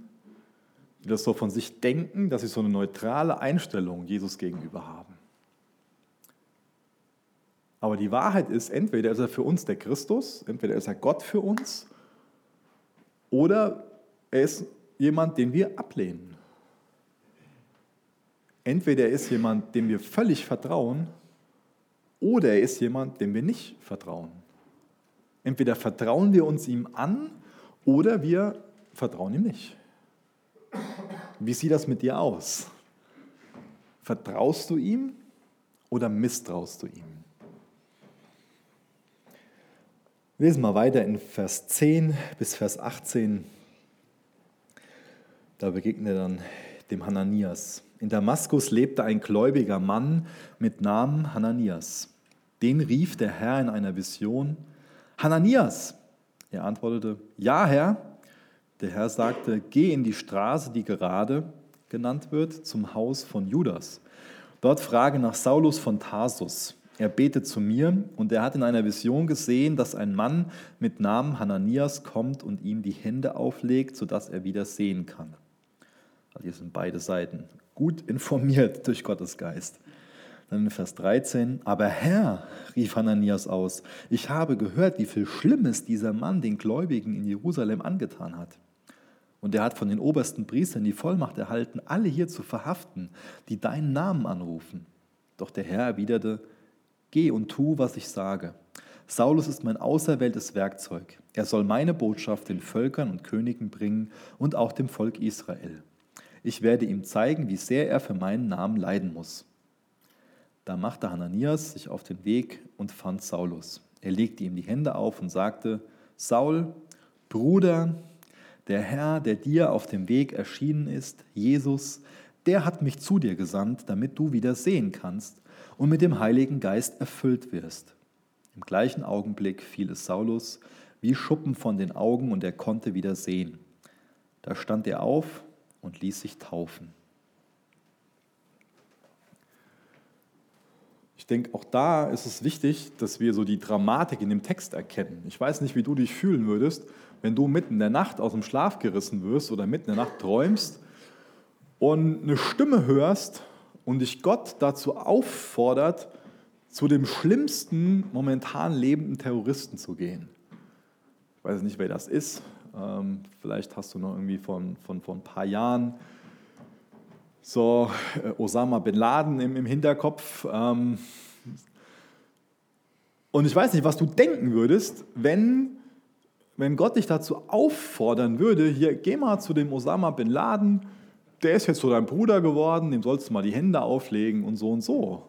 die das so von sich denken, dass sie so eine neutrale Einstellung Jesus gegenüber haben. Aber die Wahrheit ist, entweder ist er für uns der Christus, entweder ist er Gott für uns, oder er ist jemand, den wir ablehnen. Entweder er ist jemand, dem wir völlig vertrauen, oder er ist jemand, dem wir nicht vertrauen. Entweder vertrauen wir uns ihm an, oder wir vertrauen ihm nicht. Wie sieht das mit dir aus? Vertraust du ihm oder misstraust du ihm? lesen wir weiter in Vers 10 bis Vers 18. Da begegnet er dann dem Hananias. In Damaskus lebte ein gläubiger Mann mit Namen Hananias. Den rief der Herr in einer Vision, Hananias. Er antwortete, ja Herr. Der Herr sagte, geh in die Straße, die gerade genannt wird, zum Haus von Judas. Dort frage nach Saulus von Tarsus. Er betet zu mir und er hat in einer Vision gesehen, dass ein Mann mit Namen Hananias kommt und ihm die Hände auflegt, sodass er wieder sehen kann. Also hier sind beide Seiten gut (laughs) informiert durch Gottes Geist. Dann in Vers 13, aber Herr, rief Hananias aus, ich habe gehört, wie viel Schlimmes dieser Mann den Gläubigen in Jerusalem angetan hat. Und er hat von den obersten Priestern die Vollmacht erhalten, alle hier zu verhaften, die deinen Namen anrufen. Doch der Herr erwiderte, geh und tu, was ich sage. Saulus ist mein auserwähltes Werkzeug. Er soll meine Botschaft den Völkern und Königen bringen und auch dem Volk Israel. Ich werde ihm zeigen, wie sehr er für meinen Namen leiden muss. Da machte Hananias sich auf den Weg und fand Saulus. Er legte ihm die Hände auf und sagte, Saul, Bruder, der Herr, der dir auf dem Weg erschienen ist, Jesus, der hat mich zu dir gesandt, damit du wieder sehen kannst und mit dem Heiligen Geist erfüllt wirst. Im gleichen Augenblick fiel es Saulus wie Schuppen von den Augen und er konnte wieder sehen. Da stand er auf und ließ sich taufen. Ich denke, auch da ist es wichtig, dass wir so die Dramatik in dem Text erkennen. Ich weiß nicht, wie du dich fühlen würdest, wenn du mitten in der Nacht aus dem Schlaf gerissen wirst oder mitten in der Nacht träumst und eine Stimme hörst und dich Gott dazu auffordert, zu dem schlimmsten momentan lebenden Terroristen zu gehen. Ich weiß nicht, wer das ist. Ähm, vielleicht hast du noch irgendwie von, von, von ein paar Jahren so äh, Osama bin Laden im, im Hinterkopf. Ähm, und ich weiß nicht, was du denken würdest, wenn, wenn Gott dich dazu auffordern würde, hier geh mal zu dem Osama bin Laden, der ist jetzt so dein Bruder geworden, dem sollst du mal die Hände auflegen und so und so.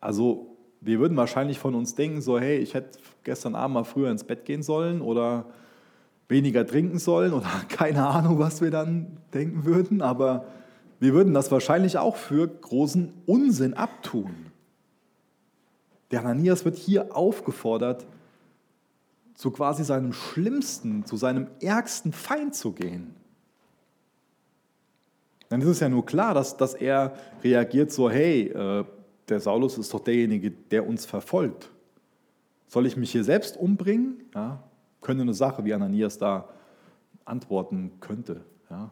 Also wir würden wahrscheinlich von uns denken, so hey, ich hätte gestern Abend mal früher ins Bett gehen sollen oder weniger trinken sollen oder (laughs) keine Ahnung, was wir dann denken würden, aber wir würden das wahrscheinlich auch für großen Unsinn abtun. Der Ananias wird hier aufgefordert, zu quasi seinem schlimmsten, zu seinem ärgsten Feind zu gehen. Dann ist es ja nur klar, dass, dass er reagiert so, hey, äh, der Saulus ist doch derjenige, der uns verfolgt. Soll ich mich hier selbst umbringen? Ja, könnte eine Sache, wie Ananias da antworten könnte. Ja.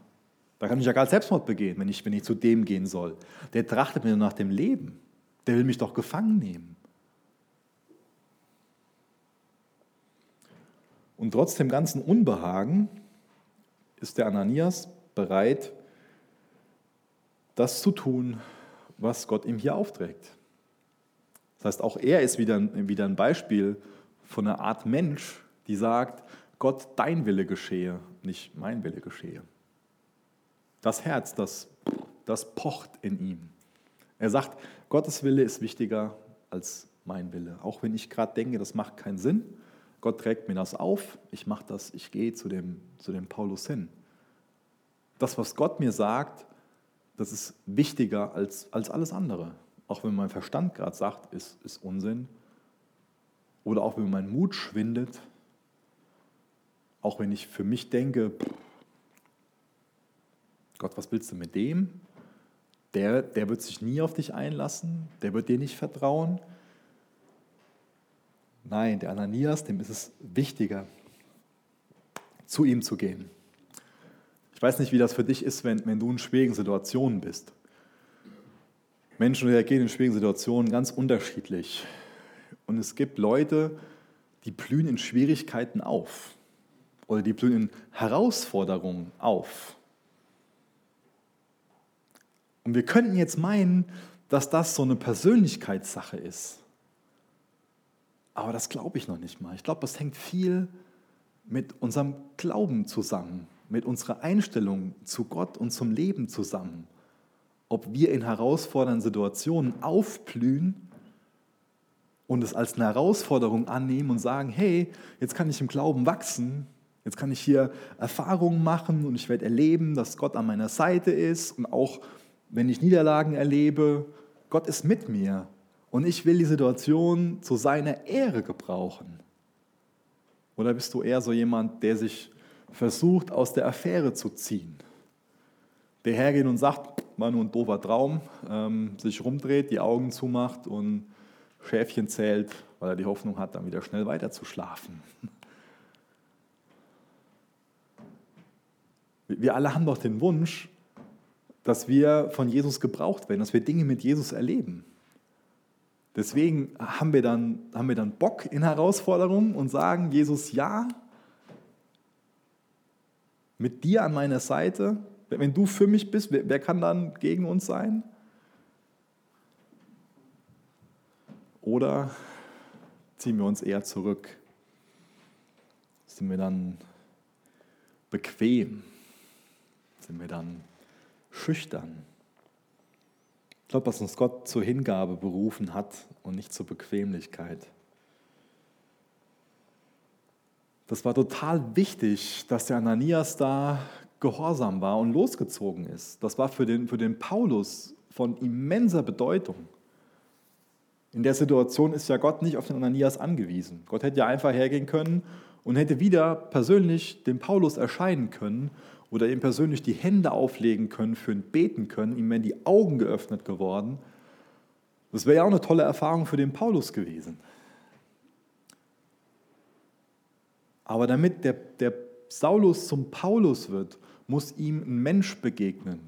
Da kann ich ja gar Selbstmord begehen, wenn ich, wenn ich zu dem gehen soll. Der trachtet mir nach dem Leben. Der will mich doch gefangen nehmen. Und trotz dem ganzen Unbehagen ist der Ananias bereit, das zu tun, was Gott ihm hier aufträgt. Das heißt, auch er ist wieder, wieder ein Beispiel von einer Art Mensch, die sagt, Gott, dein Wille geschehe, nicht mein Wille geschehe. Das Herz, das, das pocht in ihm. Er sagt, Gottes Wille ist wichtiger als mein Wille. Auch wenn ich gerade denke, das macht keinen Sinn. Gott trägt mir das auf, ich mache das, ich gehe zu dem, zu dem Paulus hin. Das, was Gott mir sagt, das ist wichtiger als, als alles andere. Auch wenn mein Verstand gerade sagt, ist, ist Unsinn. Oder auch wenn mein Mut schwindet. Auch wenn ich für mich denke, Gott, was willst du mit dem? Der, der wird sich nie auf dich einlassen, der wird dir nicht vertrauen. Nein, der Ananias, dem ist es wichtiger, zu ihm zu gehen. Ich weiß nicht, wie das für dich ist, wenn, wenn du in schwierigen Situationen bist. Menschen reagieren in schwierigen Situationen ganz unterschiedlich. Und es gibt Leute, die blühen in Schwierigkeiten auf oder die blühen in Herausforderungen auf. Und wir könnten jetzt meinen, dass das so eine Persönlichkeitssache ist. Aber das glaube ich noch nicht mal. Ich glaube, das hängt viel mit unserem Glauben zusammen mit unserer Einstellung zu Gott und zum Leben zusammen. Ob wir in herausfordernden Situationen aufblühen und es als eine Herausforderung annehmen und sagen, hey, jetzt kann ich im Glauben wachsen, jetzt kann ich hier Erfahrungen machen und ich werde erleben, dass Gott an meiner Seite ist und auch wenn ich Niederlagen erlebe, Gott ist mit mir und ich will die Situation zu seiner Ehre gebrauchen. Oder bist du eher so jemand, der sich versucht, aus der Affäre zu ziehen? Der hergeht und sagt, war nur ein doofer Traum, ähm, sich rumdreht, die Augen zumacht und Schäfchen zählt, weil er die Hoffnung hat, dann wieder schnell weiter zu schlafen. Wir alle haben doch den Wunsch, dass wir von Jesus gebraucht werden, dass wir Dinge mit Jesus erleben. Deswegen haben wir dann, haben wir dann Bock in Herausforderungen und sagen, Jesus, ja, mit dir an meiner Seite, wenn du für mich bist, wer, wer kann dann gegen uns sein? Oder ziehen wir uns eher zurück? Sind wir dann bequem? Sind wir dann schüchtern? Ich glaube, dass uns Gott zur Hingabe berufen hat und nicht zur Bequemlichkeit. Das war total wichtig, dass der Ananias da gehorsam war und losgezogen ist. Das war für den, für den Paulus von immenser Bedeutung. In der Situation ist ja Gott nicht auf den Ananias angewiesen. Gott hätte ja einfach hergehen können und hätte wieder persönlich dem Paulus erscheinen können oder ihm persönlich die Hände auflegen können, für ihn beten können, ihm wären die Augen geöffnet geworden. Das wäre ja auch eine tolle Erfahrung für den Paulus gewesen. Aber damit der, der Saulus zum Paulus wird, muss ihm ein Mensch begegnen.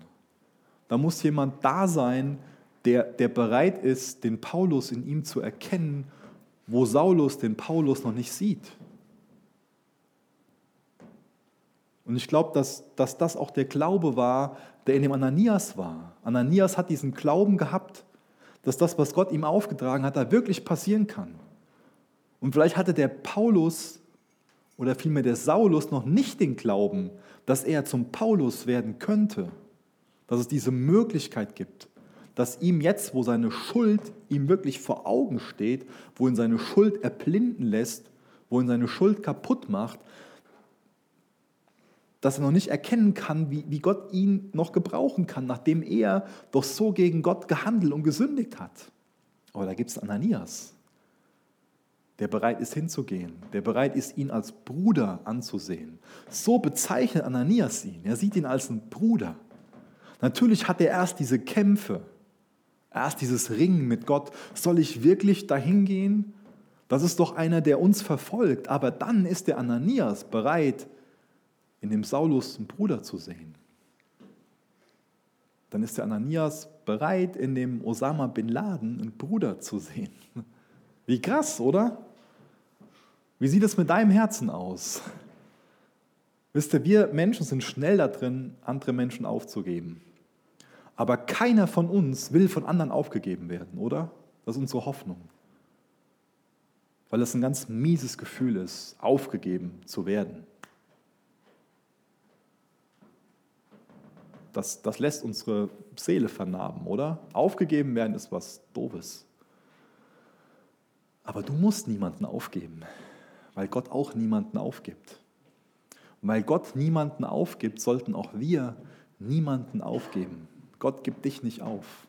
Da muss jemand da sein, der, der bereit ist, den Paulus in ihm zu erkennen, wo Saulus den Paulus noch nicht sieht. Und ich glaube, dass, dass das auch der Glaube war, der in dem Ananias war. Ananias hat diesen Glauben gehabt, dass das, was Gott ihm aufgetragen hat, da wirklich passieren kann. Und vielleicht hatte der Paulus oder vielmehr der Saulus noch nicht den Glauben, dass er zum Paulus werden könnte, dass es diese Möglichkeit gibt, dass ihm jetzt, wo seine Schuld ihm wirklich vor Augen steht, wo ihn seine Schuld erblinden lässt, wo ihn seine Schuld kaputt macht, dass er noch nicht erkennen kann, wie, wie Gott ihn noch gebrauchen kann, nachdem er doch so gegen Gott gehandelt und gesündigt hat. Aber da gibt es Ananias, der bereit ist hinzugehen, der bereit ist, ihn als Bruder anzusehen. So bezeichnet Ananias ihn. Er sieht ihn als einen Bruder. Natürlich hat er erst diese Kämpfe, erst dieses Ringen mit Gott. Soll ich wirklich dahin gehen? Das ist doch einer, der uns verfolgt. Aber dann ist der Ananias bereit, in dem Saulus einen Bruder zu sehen. Dann ist der Ananias bereit, in dem Osama bin Laden einen Bruder zu sehen. Wie krass, oder? Wie sieht es mit deinem Herzen aus? Wisst ihr, wir Menschen sind schnell da drin, andere Menschen aufzugeben. Aber keiner von uns will von anderen aufgegeben werden, oder? Das ist unsere Hoffnung. Weil es ein ganz mieses Gefühl ist, aufgegeben zu werden. Das, das lässt unsere Seele vernarben, oder? Aufgegeben werden ist was Doofes. Aber du musst niemanden aufgeben, weil Gott auch niemanden aufgibt. Und weil Gott niemanden aufgibt, sollten auch wir niemanden aufgeben. Gott gibt dich nicht auf.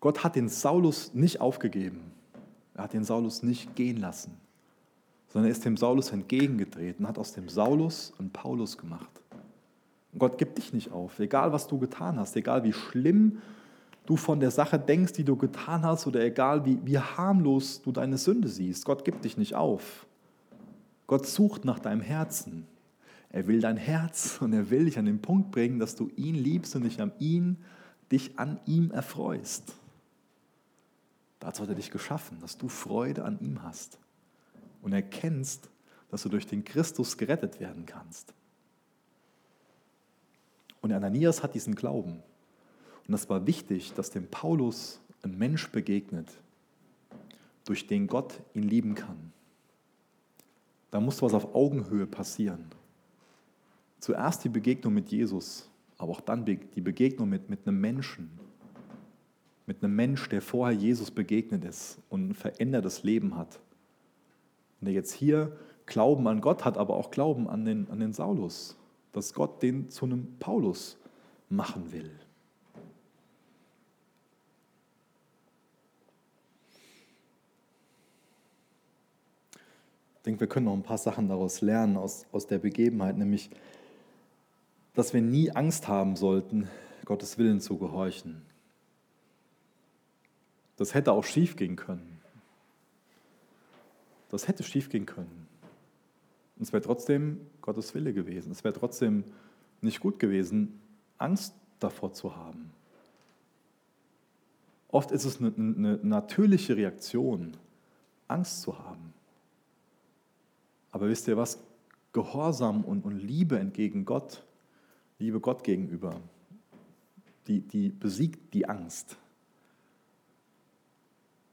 Gott hat den Saulus nicht aufgegeben. Er hat den Saulus nicht gehen lassen, sondern er ist dem Saulus entgegengetreten, hat aus dem Saulus einen Paulus gemacht. Gott gibt dich nicht auf, egal was du getan hast, egal wie schlimm du von der Sache denkst, die du getan hast, oder egal wie, wie harmlos du deine Sünde siehst. Gott gibt dich nicht auf. Gott sucht nach deinem Herzen. Er will dein Herz und er will dich an den Punkt bringen, dass du ihn liebst und dich an ihn, dich an ihm erfreust. Dazu hat er dich geschaffen, dass du Freude an ihm hast und erkennst, dass du durch den Christus gerettet werden kannst. Und Ananias hat diesen Glauben. Und das war wichtig, dass dem Paulus ein Mensch begegnet, durch den Gott ihn lieben kann. Da muss was auf Augenhöhe passieren. Zuerst die Begegnung mit Jesus, aber auch dann die Begegnung mit, mit einem Menschen. Mit einem Mensch, der vorher Jesus begegnet ist und ein verändertes Leben hat. Und der jetzt hier Glauben an Gott hat, aber auch Glauben an den, an den Saulus dass Gott den zu einem Paulus machen will. Ich denke, wir können noch ein paar Sachen daraus lernen, aus, aus der Begebenheit, nämlich, dass wir nie Angst haben sollten, Gottes Willen zu gehorchen. Das hätte auch schief gehen können. Das hätte schief gehen können. Und es wäre trotzdem Gottes Wille gewesen. Es wäre trotzdem nicht gut gewesen, Angst davor zu haben. Oft ist es eine, eine natürliche Reaktion, Angst zu haben. Aber wisst ihr was? Gehorsam und, und Liebe entgegen Gott, Liebe Gott gegenüber, die, die besiegt die Angst.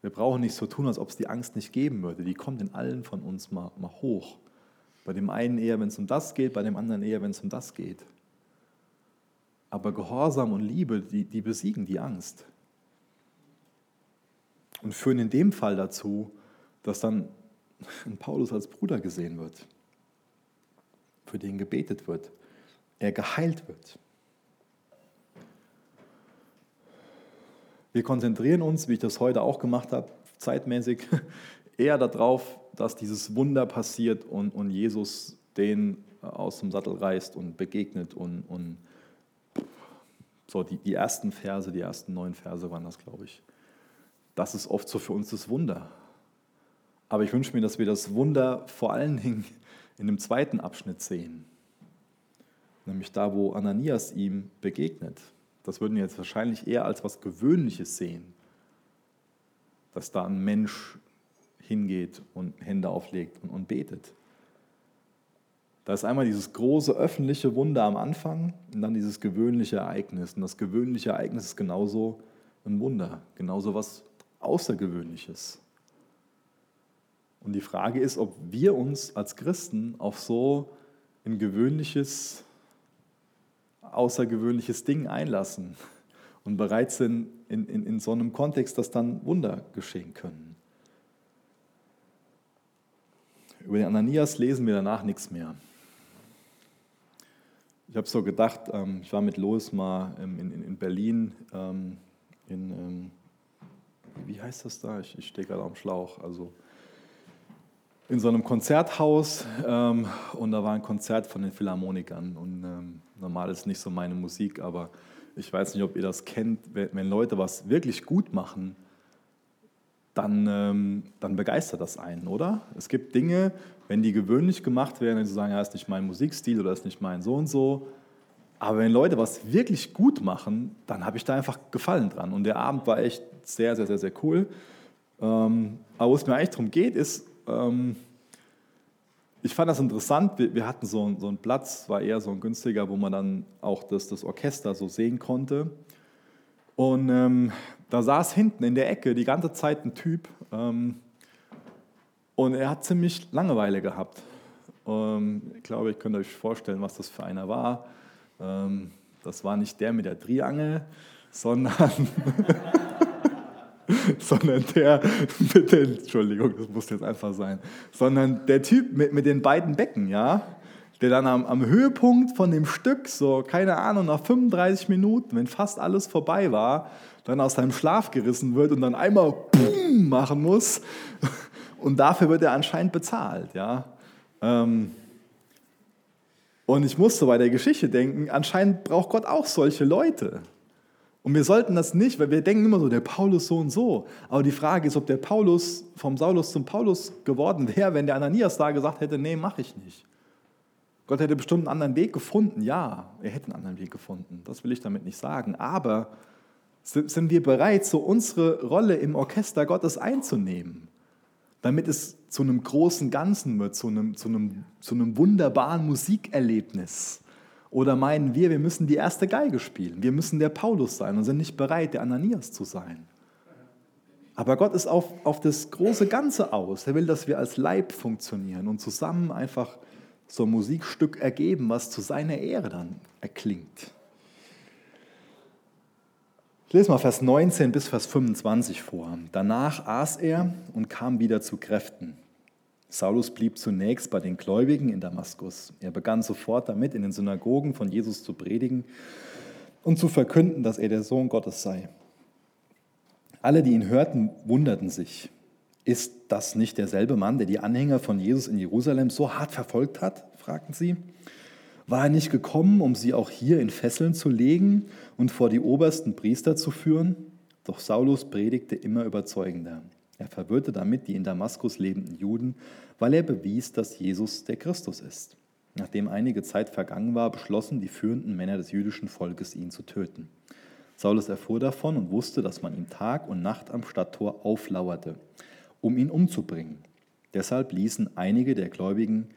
Wir brauchen nicht so tun, als ob es die Angst nicht geben würde. Die kommt in allen von uns mal, mal hoch. Bei dem einen eher, wenn es um das geht, bei dem anderen eher, wenn es um das geht. Aber Gehorsam und Liebe, die, die besiegen die Angst. Und führen in dem Fall dazu, dass dann Paulus als Bruder gesehen wird, für den gebetet wird, er geheilt wird. Wir konzentrieren uns, wie ich das heute auch gemacht habe, zeitmäßig, (laughs) eher darauf, dass dieses Wunder passiert und, und Jesus den aus dem Sattel reißt und begegnet und, und so die, die ersten Verse, die ersten neun Verse waren das, glaube ich. Das ist oft so für uns das Wunder. Aber ich wünsche mir, dass wir das Wunder vor allen Dingen in dem zweiten Abschnitt sehen. Nämlich da, wo Ananias ihm begegnet. Das würden wir jetzt wahrscheinlich eher als was Gewöhnliches sehen. Dass da ein Mensch hingeht und Hände auflegt und, und betet. Da ist einmal dieses große öffentliche Wunder am Anfang und dann dieses gewöhnliche Ereignis. Und das gewöhnliche Ereignis ist genauso ein Wunder, genauso was Außergewöhnliches. Und die Frage ist, ob wir uns als Christen auf so ein gewöhnliches, außergewöhnliches Ding einlassen und bereit sind, in, in, in so einem Kontext, dass dann Wunder geschehen können. Über den Ananias lesen wir danach nichts mehr. Ich habe so gedacht, ähm, ich war mit Lois mal in, in Berlin, ähm, in, ähm, wie heißt das da? Ich, stehe gerade am Schlauch. Also in so einem Konzerthaus ähm, und da war ein Konzert von den Philharmonikern. Und ähm, normal ist nicht so meine Musik, aber ich weiß nicht, ob ihr das kennt, wenn Leute was wirklich gut machen, dann, ähm, dann begeistert das einen, oder? Es gibt Dinge, wenn die gewöhnlich gemacht werden, wenn sie sagen, ja, ist nicht mein Musikstil oder ist nicht mein so und so. Aber wenn Leute was wirklich gut machen, dann habe ich da einfach Gefallen dran. Und der Abend war echt sehr, sehr, sehr, sehr cool. Ähm, aber wo es mir eigentlich darum geht, ist, ähm, ich fand das interessant. Wir, wir hatten so, so, einen Platz, war eher so ein günstiger, wo man dann auch das, das Orchester so sehen konnte. Und ähm, da saß hinten in der Ecke die ganze Zeit ein Typ ähm, und er hat ziemlich Langeweile gehabt. Ähm, ich glaube, ich könnte euch vorstellen, was das für einer war. Ähm, das war nicht der mit der Triangel, sondern (laughs) sondern der mit den, Entschuldigung, das muss jetzt einfach sein, sondern der Typ mit, mit den beiden Becken, ja, der dann am, am Höhepunkt von dem Stück, so keine Ahnung, nach 35 Minuten, wenn fast alles vorbei war, dann aus seinem Schlaf gerissen wird und dann einmal Boom machen muss. (laughs) Und dafür wird er anscheinend bezahlt, ja. Ähm, und ich musste bei der Geschichte denken, anscheinend braucht Gott auch solche Leute. Und wir sollten das nicht, weil wir denken immer so, der Paulus so und so. Aber die Frage ist, ob der Paulus vom Saulus zum Paulus geworden wäre, wenn der Ananias da gesagt hätte, nee, mache ich nicht. Gott hätte bestimmt einen anderen Weg gefunden. Ja, er hätte einen anderen Weg gefunden. Das will ich damit nicht sagen. Aber sind wir bereit, so unsere Rolle im Orchester Gottes einzunehmen, damit es zu einem großen Ganzen wird, zu einem, zu einem, zu einem wunderbaren Musikerlebnis? Oder meinen wir, wir müssen die erste Geige spielen, wir müssen der Paulus sein und sind nicht bereit, der Ananias zu sein? Aber Gott ist auf, auf das große Ganze aus. Er will, dass wir als Leib funktionieren und zusammen einfach so ein Musikstück ergeben, was zu seiner Ehre dann erklingt. Ich lese mal Vers 19 bis Vers 25 vor. Danach aß er und kam wieder zu Kräften. Saulus blieb zunächst bei den Gläubigen in Damaskus. Er begann sofort damit, in den Synagogen von Jesus zu predigen und zu verkünden, dass er der Sohn Gottes sei. Alle, die ihn hörten, wunderten sich. Ist das nicht derselbe Mann, der die Anhänger von Jesus in Jerusalem so hart verfolgt hat? fragten sie. War er nicht gekommen, um sie auch hier in Fesseln zu legen und vor die obersten Priester zu führen? Doch Saulus predigte immer überzeugender. Er verwirrte damit die in Damaskus lebenden Juden, weil er bewies, dass Jesus der Christus ist. Nachdem einige Zeit vergangen war, beschlossen die führenden Männer des jüdischen Volkes, ihn zu töten. Saulus erfuhr davon und wusste, dass man ihm Tag und Nacht am Stadttor auflauerte, um ihn umzubringen. Deshalb ließen einige der Gläubigen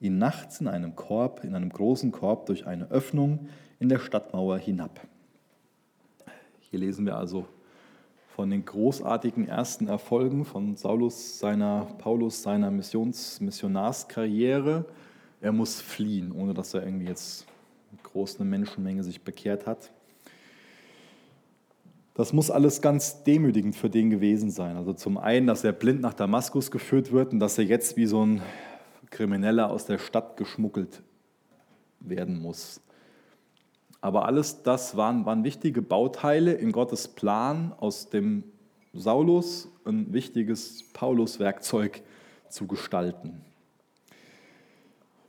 ihn nachts in einem Korb, in einem großen Korb durch eine Öffnung in der Stadtmauer hinab. Hier lesen wir also von den großartigen ersten Erfolgen von Saulus seiner, Paulus seiner Missions, Missionarskarriere. Er muss fliehen, ohne dass er irgendwie jetzt groß eine Menschenmenge sich bekehrt hat. Das muss alles ganz demütigend für den gewesen sein. Also zum einen, dass er blind nach Damaskus geführt wird und dass er jetzt wie so ein Krimineller aus der Stadt geschmuggelt werden muss. Aber alles das waren, waren wichtige Bauteile in Gottes Plan, aus dem Saulus ein wichtiges Paulus-Werkzeug zu gestalten.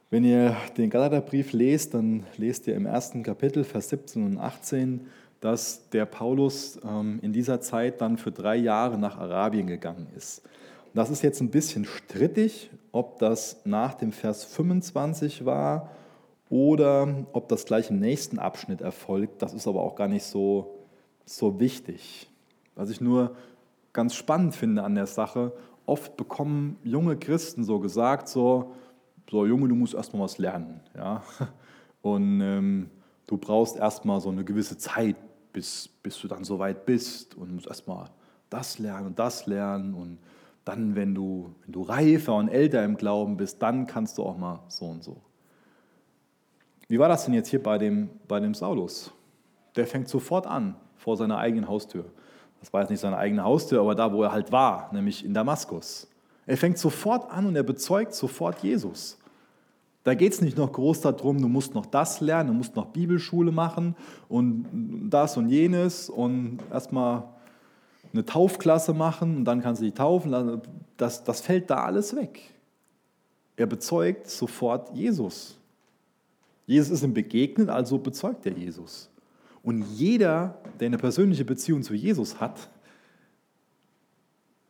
Wenn ihr den Galaterbrief lest, dann lest ihr im ersten Kapitel, Vers 17 und 18, dass der Paulus ähm, in dieser Zeit dann für drei Jahre nach Arabien gegangen ist. Das ist jetzt ein bisschen strittig, ob das nach dem Vers 25 war oder ob das gleich im nächsten Abschnitt erfolgt. Das ist aber auch gar nicht so, so wichtig. Was ich nur ganz spannend finde an der Sache, oft bekommen junge Christen so gesagt, so, so Junge, du musst erstmal was lernen. Ja? (laughs) Und ähm, du brauchst erstmal so eine gewisse Zeit, bis, bis du dann so weit bist und musst erstmal das lernen und das lernen und dann, wenn du, wenn du reifer und älter im Glauben bist, dann kannst du auch mal so und so. Wie war das denn jetzt hier bei dem, bei dem Saulus? Der fängt sofort an vor seiner eigenen Haustür. Das war jetzt nicht seine eigene Haustür, aber da, wo er halt war, nämlich in Damaskus. Er fängt sofort an und er bezeugt sofort Jesus. Da geht es nicht noch groß darum, du musst noch das lernen, du musst noch Bibelschule machen und das und jenes und erstmal eine Taufklasse machen und dann kannst du dich taufen. Das, das fällt da alles weg. Er bezeugt sofort Jesus. Jesus ist ihm begegnet, also bezeugt er Jesus. Und jeder, der eine persönliche Beziehung zu Jesus hat,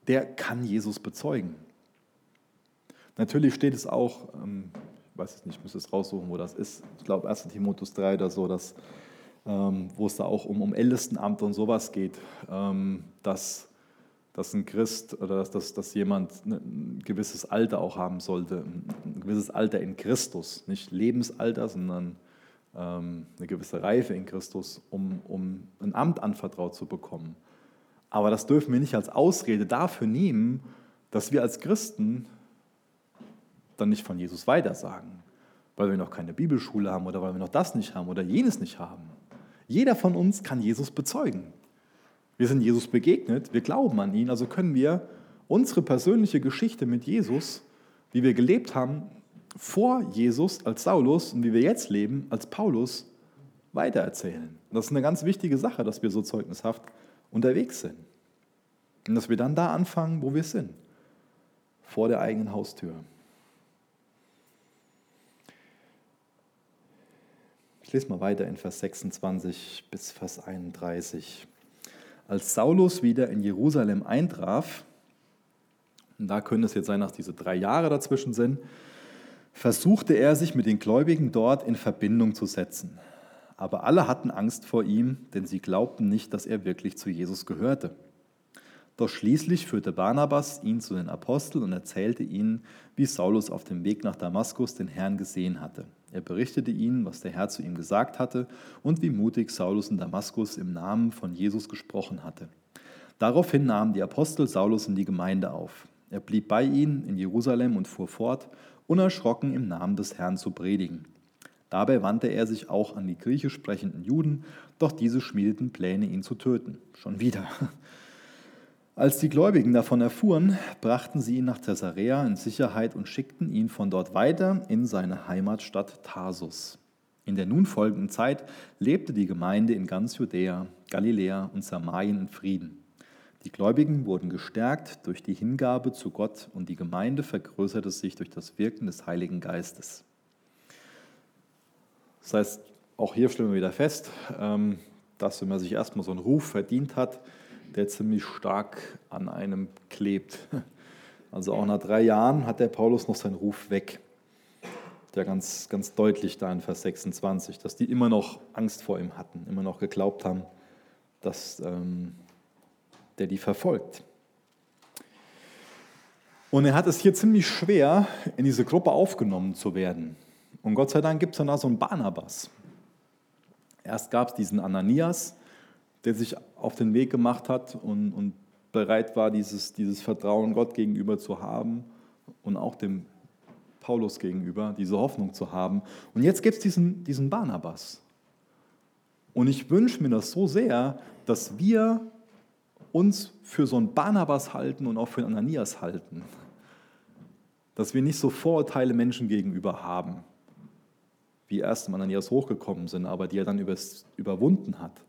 der kann Jesus bezeugen. Natürlich steht es auch, ähm, ich weiß es nicht, ich muss es raussuchen, wo das ist. Ich glaube 1 Timotheus 3 oder so, dass, wo es da auch um, um Ältestenamt und sowas geht, ähm, dass, dass ein Christ oder dass, dass, dass jemand ein gewisses Alter auch haben sollte, ein gewisses Alter in Christus, nicht Lebensalter, sondern ähm, eine gewisse Reife in Christus, um, um ein Amt anvertraut zu bekommen. Aber das dürfen wir nicht als Ausrede dafür nehmen, dass wir als Christen dann nicht von Jesus weitersagen, weil wir noch keine Bibelschule haben oder weil wir noch das nicht haben oder jenes nicht haben. Jeder von uns kann Jesus bezeugen. Wir sind Jesus begegnet, wir glauben an ihn, also können wir unsere persönliche Geschichte mit Jesus, wie wir gelebt haben vor Jesus als Saulus und wie wir jetzt leben als Paulus, weitererzählen. Das ist eine ganz wichtige Sache, dass wir so zeugnishaft unterwegs sind. Und dass wir dann da anfangen, wo wir sind, vor der eigenen Haustür. Ich lese mal weiter in Vers 26 bis Vers 31. Als Saulus wieder in Jerusalem eintraf, und da könnte es jetzt sein, dass diese drei Jahre dazwischen sind, versuchte er sich mit den Gläubigen dort in Verbindung zu setzen. Aber alle hatten Angst vor ihm, denn sie glaubten nicht, dass er wirklich zu Jesus gehörte. Doch schließlich führte Barnabas ihn zu den Aposteln und erzählte ihnen, wie Saulus auf dem Weg nach Damaskus den Herrn gesehen hatte. Er berichtete ihnen, was der Herr zu ihm gesagt hatte und wie mutig Saulus in Damaskus im Namen von Jesus gesprochen hatte. Daraufhin nahmen die Apostel Saulus in die Gemeinde auf. Er blieb bei ihnen in Jerusalem und fuhr fort, unerschrocken im Namen des Herrn zu predigen. Dabei wandte er sich auch an die griechisch sprechenden Juden, doch diese schmiedeten Pläne, ihn zu töten. Schon wieder. Als die Gläubigen davon erfuhren, brachten sie ihn nach Caesarea in Sicherheit und schickten ihn von dort weiter in seine Heimatstadt Tarsus. In der nun folgenden Zeit lebte die Gemeinde in ganz Judäa, Galiläa und Samarien in Frieden. Die Gläubigen wurden gestärkt durch die Hingabe zu Gott und die Gemeinde vergrößerte sich durch das Wirken des Heiligen Geistes. Das heißt, auch hier stellen wir wieder fest, ähm, dass wenn man sich erstmal so einen Ruf verdient hat, der ziemlich stark an einem klebt. (laughs) Also auch nach drei Jahren hat der Paulus noch seinen Ruf weg. Der ganz, ganz deutlich da in Vers 26, dass die immer noch Angst vor ihm hatten, immer noch geglaubt haben, dass ähm, der die verfolgt. Und er hat es hier ziemlich schwer, in diese Gruppe aufgenommen zu werden. Und Gott sei Dank gibt es dann da so einen Barnabas. Erst gab es diesen Ananias, der sich auf den Weg gemacht hat und, und bereit war, dieses, dieses Vertrauen Gott gegenüber zu haben und auch dem Paulus gegenüber, diese Hoffnung zu haben. Und jetzt gibt es diesen, diesen Barnabas. Und ich wünsche mir das so sehr, dass wir uns für so einen Barnabas halten und auch für einen Ananias halten. Dass wir nicht so Vorurteile Menschen gegenüber haben, wie erst im Ananias hochgekommen sind, aber die er dann überwunden hat.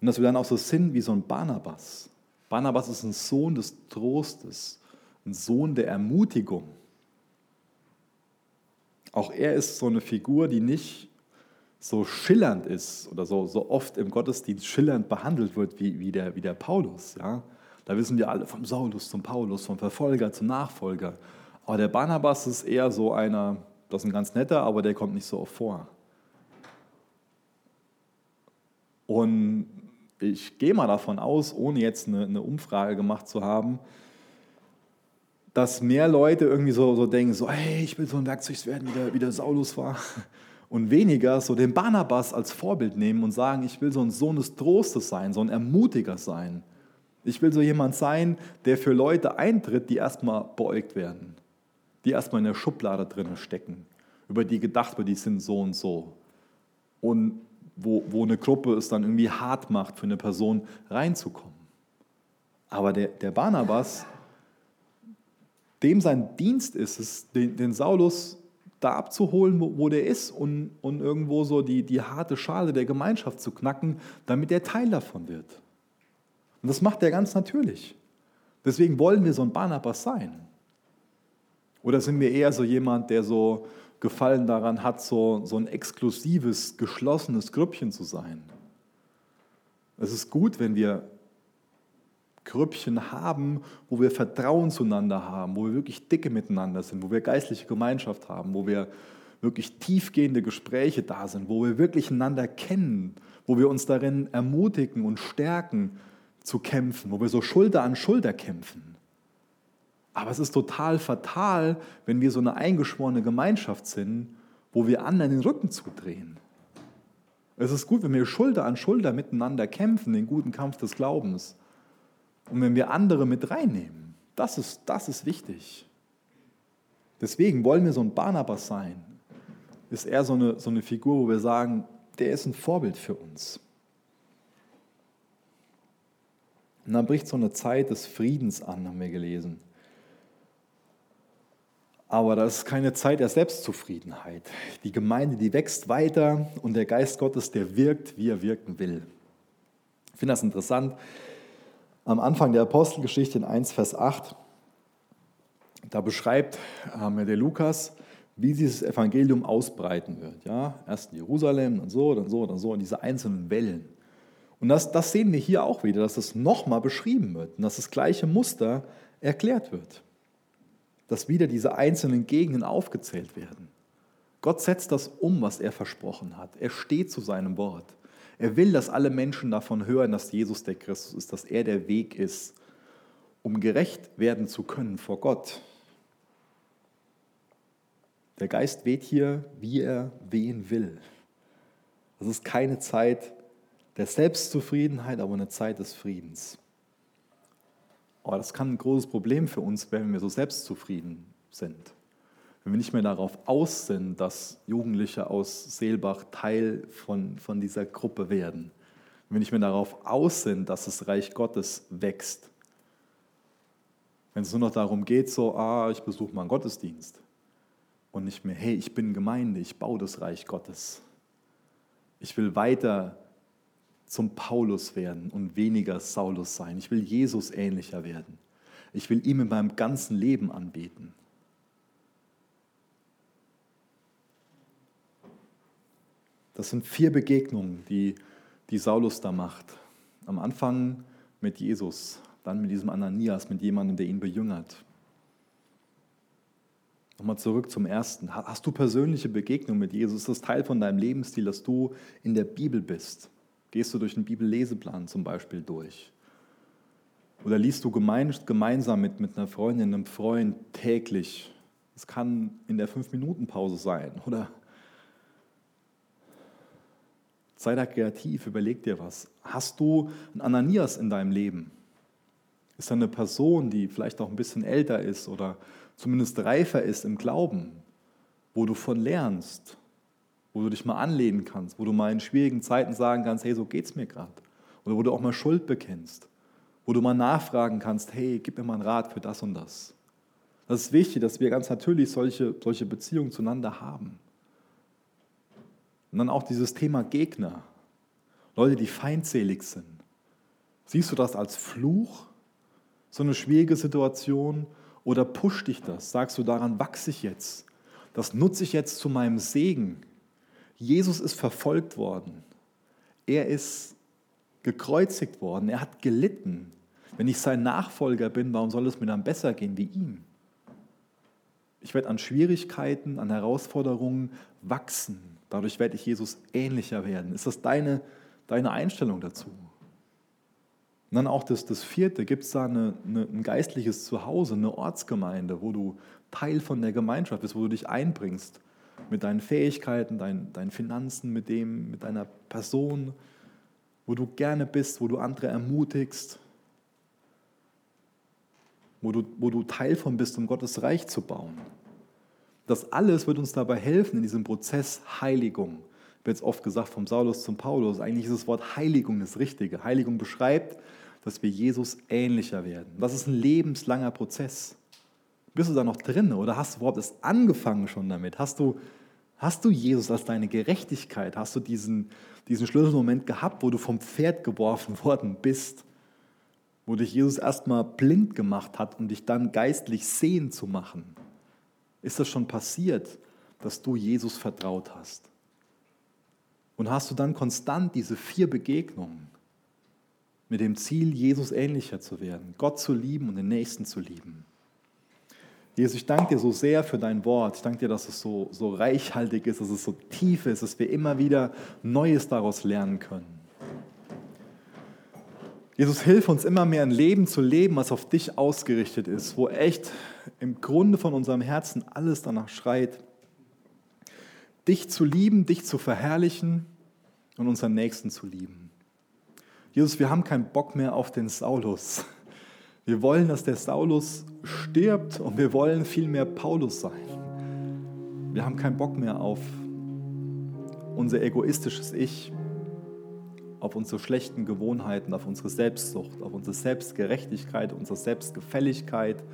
Und dass wir dann auch so sind wie so ein Barnabas. Barnabas ist ein Sohn des Trostes, ein Sohn der Ermutigung. Auch er ist so eine Figur, die nicht so schillernd ist oder so, so oft im Gottesdienst schillernd behandelt wird wie, wie, der, wie der Paulus. Ja? Da wissen wir alle vom Saulus zum Paulus, vom Verfolger zum Nachfolger. Aber der Barnabas ist eher so einer, das ist ein ganz netter, aber der kommt nicht so oft vor. Und ich gehe mal davon aus, ohne jetzt eine, eine, Umfrage gemacht zu haben, dass mehr Leute irgendwie so, so denken, so, hey, ich will so ein Werkzeug werden, wie wie der Saulus war. Und weniger so den Barnabas als Vorbild nehmen und sagen, ich will so ein Sohn des Trostes sein, so ein Ermutiger sein. Ich will so jemand sein, der für Leute eintritt, die erstmal beäugt werden, die erstmal in der Schublade drin stecken, über die gedacht wird, die sind so und so. Und wo, wo eine Gruppe es dann irgendwie hart macht, für eine Person reinzukommen. Aber der, der Barnabas, dem sein Dienst ist es, den, den Saulus da abzuholen, wo, wo der ist und, und irgendwo so die, die harte Schale der Gemeinschaft zu knacken, damit er Teil davon wird. Und das macht er ganz natürlich. Deswegen wollen wir so ein Barnabas sein. Oder sind wir eher so jemand, der so Gefallen daran hat, so, so ein exklusives, geschlossenes Grüppchen zu sein. Es ist gut, wenn wir Grüppchen haben, wo wir Vertrauen zueinander haben, wo wir wirklich dicke miteinander sind, wo wir geistliche Gemeinschaft haben, wo wir wirklich tiefgehende Gespräche da sind, wo wir wirklich einander kennen, wo wir uns darin ermutigen und stärken zu kämpfen, wo wir so Schulter an Schulter kämpfen. Aber es ist total fatal, wenn wir so eine eingeschworene Gemeinschaft sind, wo wir anderen den Rücken zudrehen. Es ist gut, wenn wir Schulter an Schulter miteinander kämpfen, den guten Kampf des Glaubens. Und wenn wir andere mit reinnehmen. Das ist, das ist wichtig. Deswegen wollen wir so ein Barnabas sein. Ist er so eine, so eine Figur, wo wir sagen, der ist ein Vorbild für uns. Und dann bricht so eine Zeit des Friedens an, haben wir gelesen. Aber das ist keine Zeit der Selbstzufriedenheit. Die Gemeinde, die wächst weiter und der Geist Gottes, der wirkt, wie er wirken will. Ich finde das interessant. Am Anfang der Apostelgeschichte in 1, Vers 8, da beschreibt äh, der Lukas, wie dieses Evangelium ausbreiten wird. Ja? Erst in Jerusalem, dann so, dann so, dann so, in diese einzelnen Wellen. Und das, das sehen wir hier auch wieder, dass das nochmal beschrieben wird und dass das gleiche Muster erklärt wird dass wieder diese einzelnen Gegenden aufgezählt werden. Gott setzt das um, was er versprochen hat. Er steht zu seinem Wort. Er will, dass alle Menschen davon hören, dass Jesus der Christus ist, dass er der Weg ist, um gerecht werden zu können vor Gott. Der Geist weht hier, wie er wehen will. Das ist keine Zeit der Selbstzufriedenheit, aber eine Zeit des Friedens. Aber das kann ein großes Problem für uns, wenn wir so selbstzufrieden sind. Wenn wir nicht mehr darauf aus sind, dass Jugendliche aus Seelbach Teil von, von dieser Gruppe werden. Wenn wir nicht mehr darauf aus sind, dass das Reich Gottes wächst. Wenn es nur noch darum geht, so, ah, ich besuche mal einen Gottesdienst. Und nicht mehr, hey, ich bin Gemeinde, ich baue das Reich Gottes. Ich will weiter zum Paulus werden und weniger Saulus sein. Ich will Jesus ähnlicher werden. Ich will ihm in meinem ganzen Leben anbeten. Das sind vier Begegnungen, die, die Saulus da macht. Am Anfang mit Jesus, dann mit diesem Ananias, mit jemandem, der ihn bejüngert. Nochmal zurück zum ersten. Hast du persönliche Begegnungen mit Jesus? Ist das Teil von deinem Lebensstil, dass du in der Bibel bist? Gehst du durch einen Bibelleseplan zum Beispiel durch? Oder liest du gemeinsam mit, mit einer Freundin, einem Freund täglich? Es kann in der Fünf-Minuten-Pause sein. Oder sei da kreativ, überleg dir was. Hast du einen Ananias in deinem Leben? Ist da eine Person, die vielleicht auch ein bisschen älter ist oder zumindest reifer ist im Glauben, wo du von lernst, wo du dich mal anlehnen kannst, wo du mal in schwierigen Zeiten sagen kannst, hey, so geht's mir gerade. Oder wo du auch mal Schuld bekennst, wo du mal nachfragen kannst, hey, gib mir mal einen Rat für das und das. Das ist wichtig, dass wir ganz natürlich solche, solche Beziehungen zueinander haben. Und dann auch dieses Thema Gegner, Leute, die feindselig sind. Siehst du das als Fluch, so eine schwierige Situation, oder pusht dich das? Sagst du, daran wachse ich jetzt? Das nutze ich jetzt zu meinem Segen. Jesus ist verfolgt worden. Er ist gekreuzigt worden. Er hat gelitten. Wenn ich sein Nachfolger bin, warum soll es mir dann besser gehen wie ihm? Ich werde an Schwierigkeiten, an Herausforderungen wachsen. Dadurch werde ich Jesus ähnlicher werden. Ist das deine, deine Einstellung dazu? Und dann auch das, das vierte, gibt es da eine, eine, ein geistliches Zuhause, eine Ortsgemeinde, wo du Teil von der Gemeinschaft bist, wo du dich einbringst mit deinen Fähigkeiten, dein, deinen Finanzen, mit dem, mit deiner Person, wo du gerne bist, wo du andere ermutigst, wo du, wo du Teil von bist, um Gottes Reich zu bauen. Das alles wird uns dabei helfen in diesem Prozess Heiligung. Wird jetzt oft gesagt vom Saulus zum Paulus. Eigentlich ist das Wort Heiligung das Richtige. Heiligung beschreibt, dass wir Jesus ähnlicher werden. Das ist ein lebenslanger Prozess. Bist du da noch drin oder hast du überhaupt erst angefangen schon damit? Hast du, hast du Jesus als deine Gerechtigkeit? Hast du diesen, diesen Schlüsselmoment gehabt, wo du vom Pferd geworfen (laughs) worden bist? Wo dich Jesus erstmal blind gemacht hat, um dich dann geistlich sehen zu machen? Ist das schon passiert, dass du Jesus vertraut hast? Und hast du dann konstant diese vier Begegnungen? mit dem Ziel, Jesus ähnlicher zu werden, Gott zu lieben und den Nächsten zu lieben. Jesus, ich danke dir so sehr für dein Wort. Ich danke dir, dass es so, so reichhaltig ist, dass es so tief ist, dass wir immer wieder Neues daraus lernen können. Jesus, hilf uns immer mehr ein Leben zu leben, was auf dich ausgerichtet ist, wo echt im Grunde von unserem Herzen alles danach schreit, dich zu lieben, dich zu verherrlichen und unseren Nächsten zu lieben. Jesus, wir haben keinen Bock mehr auf den Saulus. Wir wollen, dass der Saulus stirbt und wir wollen viel mehr Paulus sein. Wir haben keinen Bock mehr auf unser egoistisches Ich, auf unsere schlechten Gewohnheiten, auf unsere Selbstsucht, auf unsere Selbstgerechtigkeit, unsere Selbstgefälligkeit,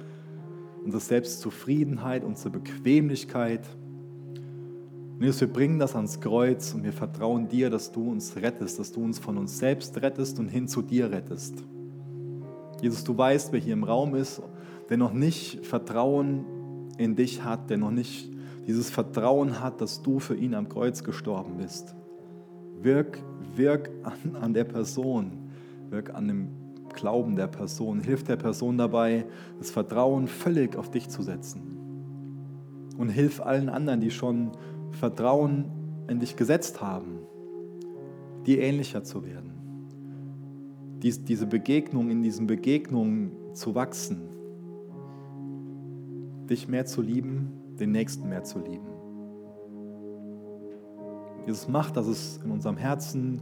unsere Selbstzufriedenheit, unsere Bequemlichkeit. Jesus, wir bringen das ans Kreuz und wir vertrauen dir, dass du uns rettest, dass du uns von uns selbst rettest und hin zu dir rettest. Jesus, du weißt, wer hier im Raum ist, der noch nicht Vertrauen in dich hat, der noch nicht dieses Vertrauen hat, dass du für ihn am Kreuz gestorben bist. Wirk, wirk an, an der Person, wirk an dem Glauben der Person, hilf der Person dabei, das Vertrauen völlig auf dich zu setzen. Und hilf allen anderen, die schon Vertrauen in dich gesetzt haben, dir ähnlicher zu werden. Dies, diese Begegnung, in diesen Begegnungen zu wachsen, dich mehr zu lieben, den Nächsten mehr zu lieben. Jesus macht, dass es in unserem Herzen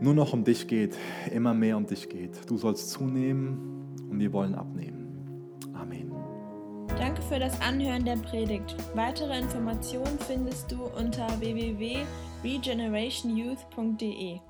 nur noch um dich geht, immer mehr um dich geht. Du sollst zunehmen und wir wollen abnehmen. Amen. Danke für das Anhören der Predigt. Weitere Informationen findest du unter www.regenerationyouth.de.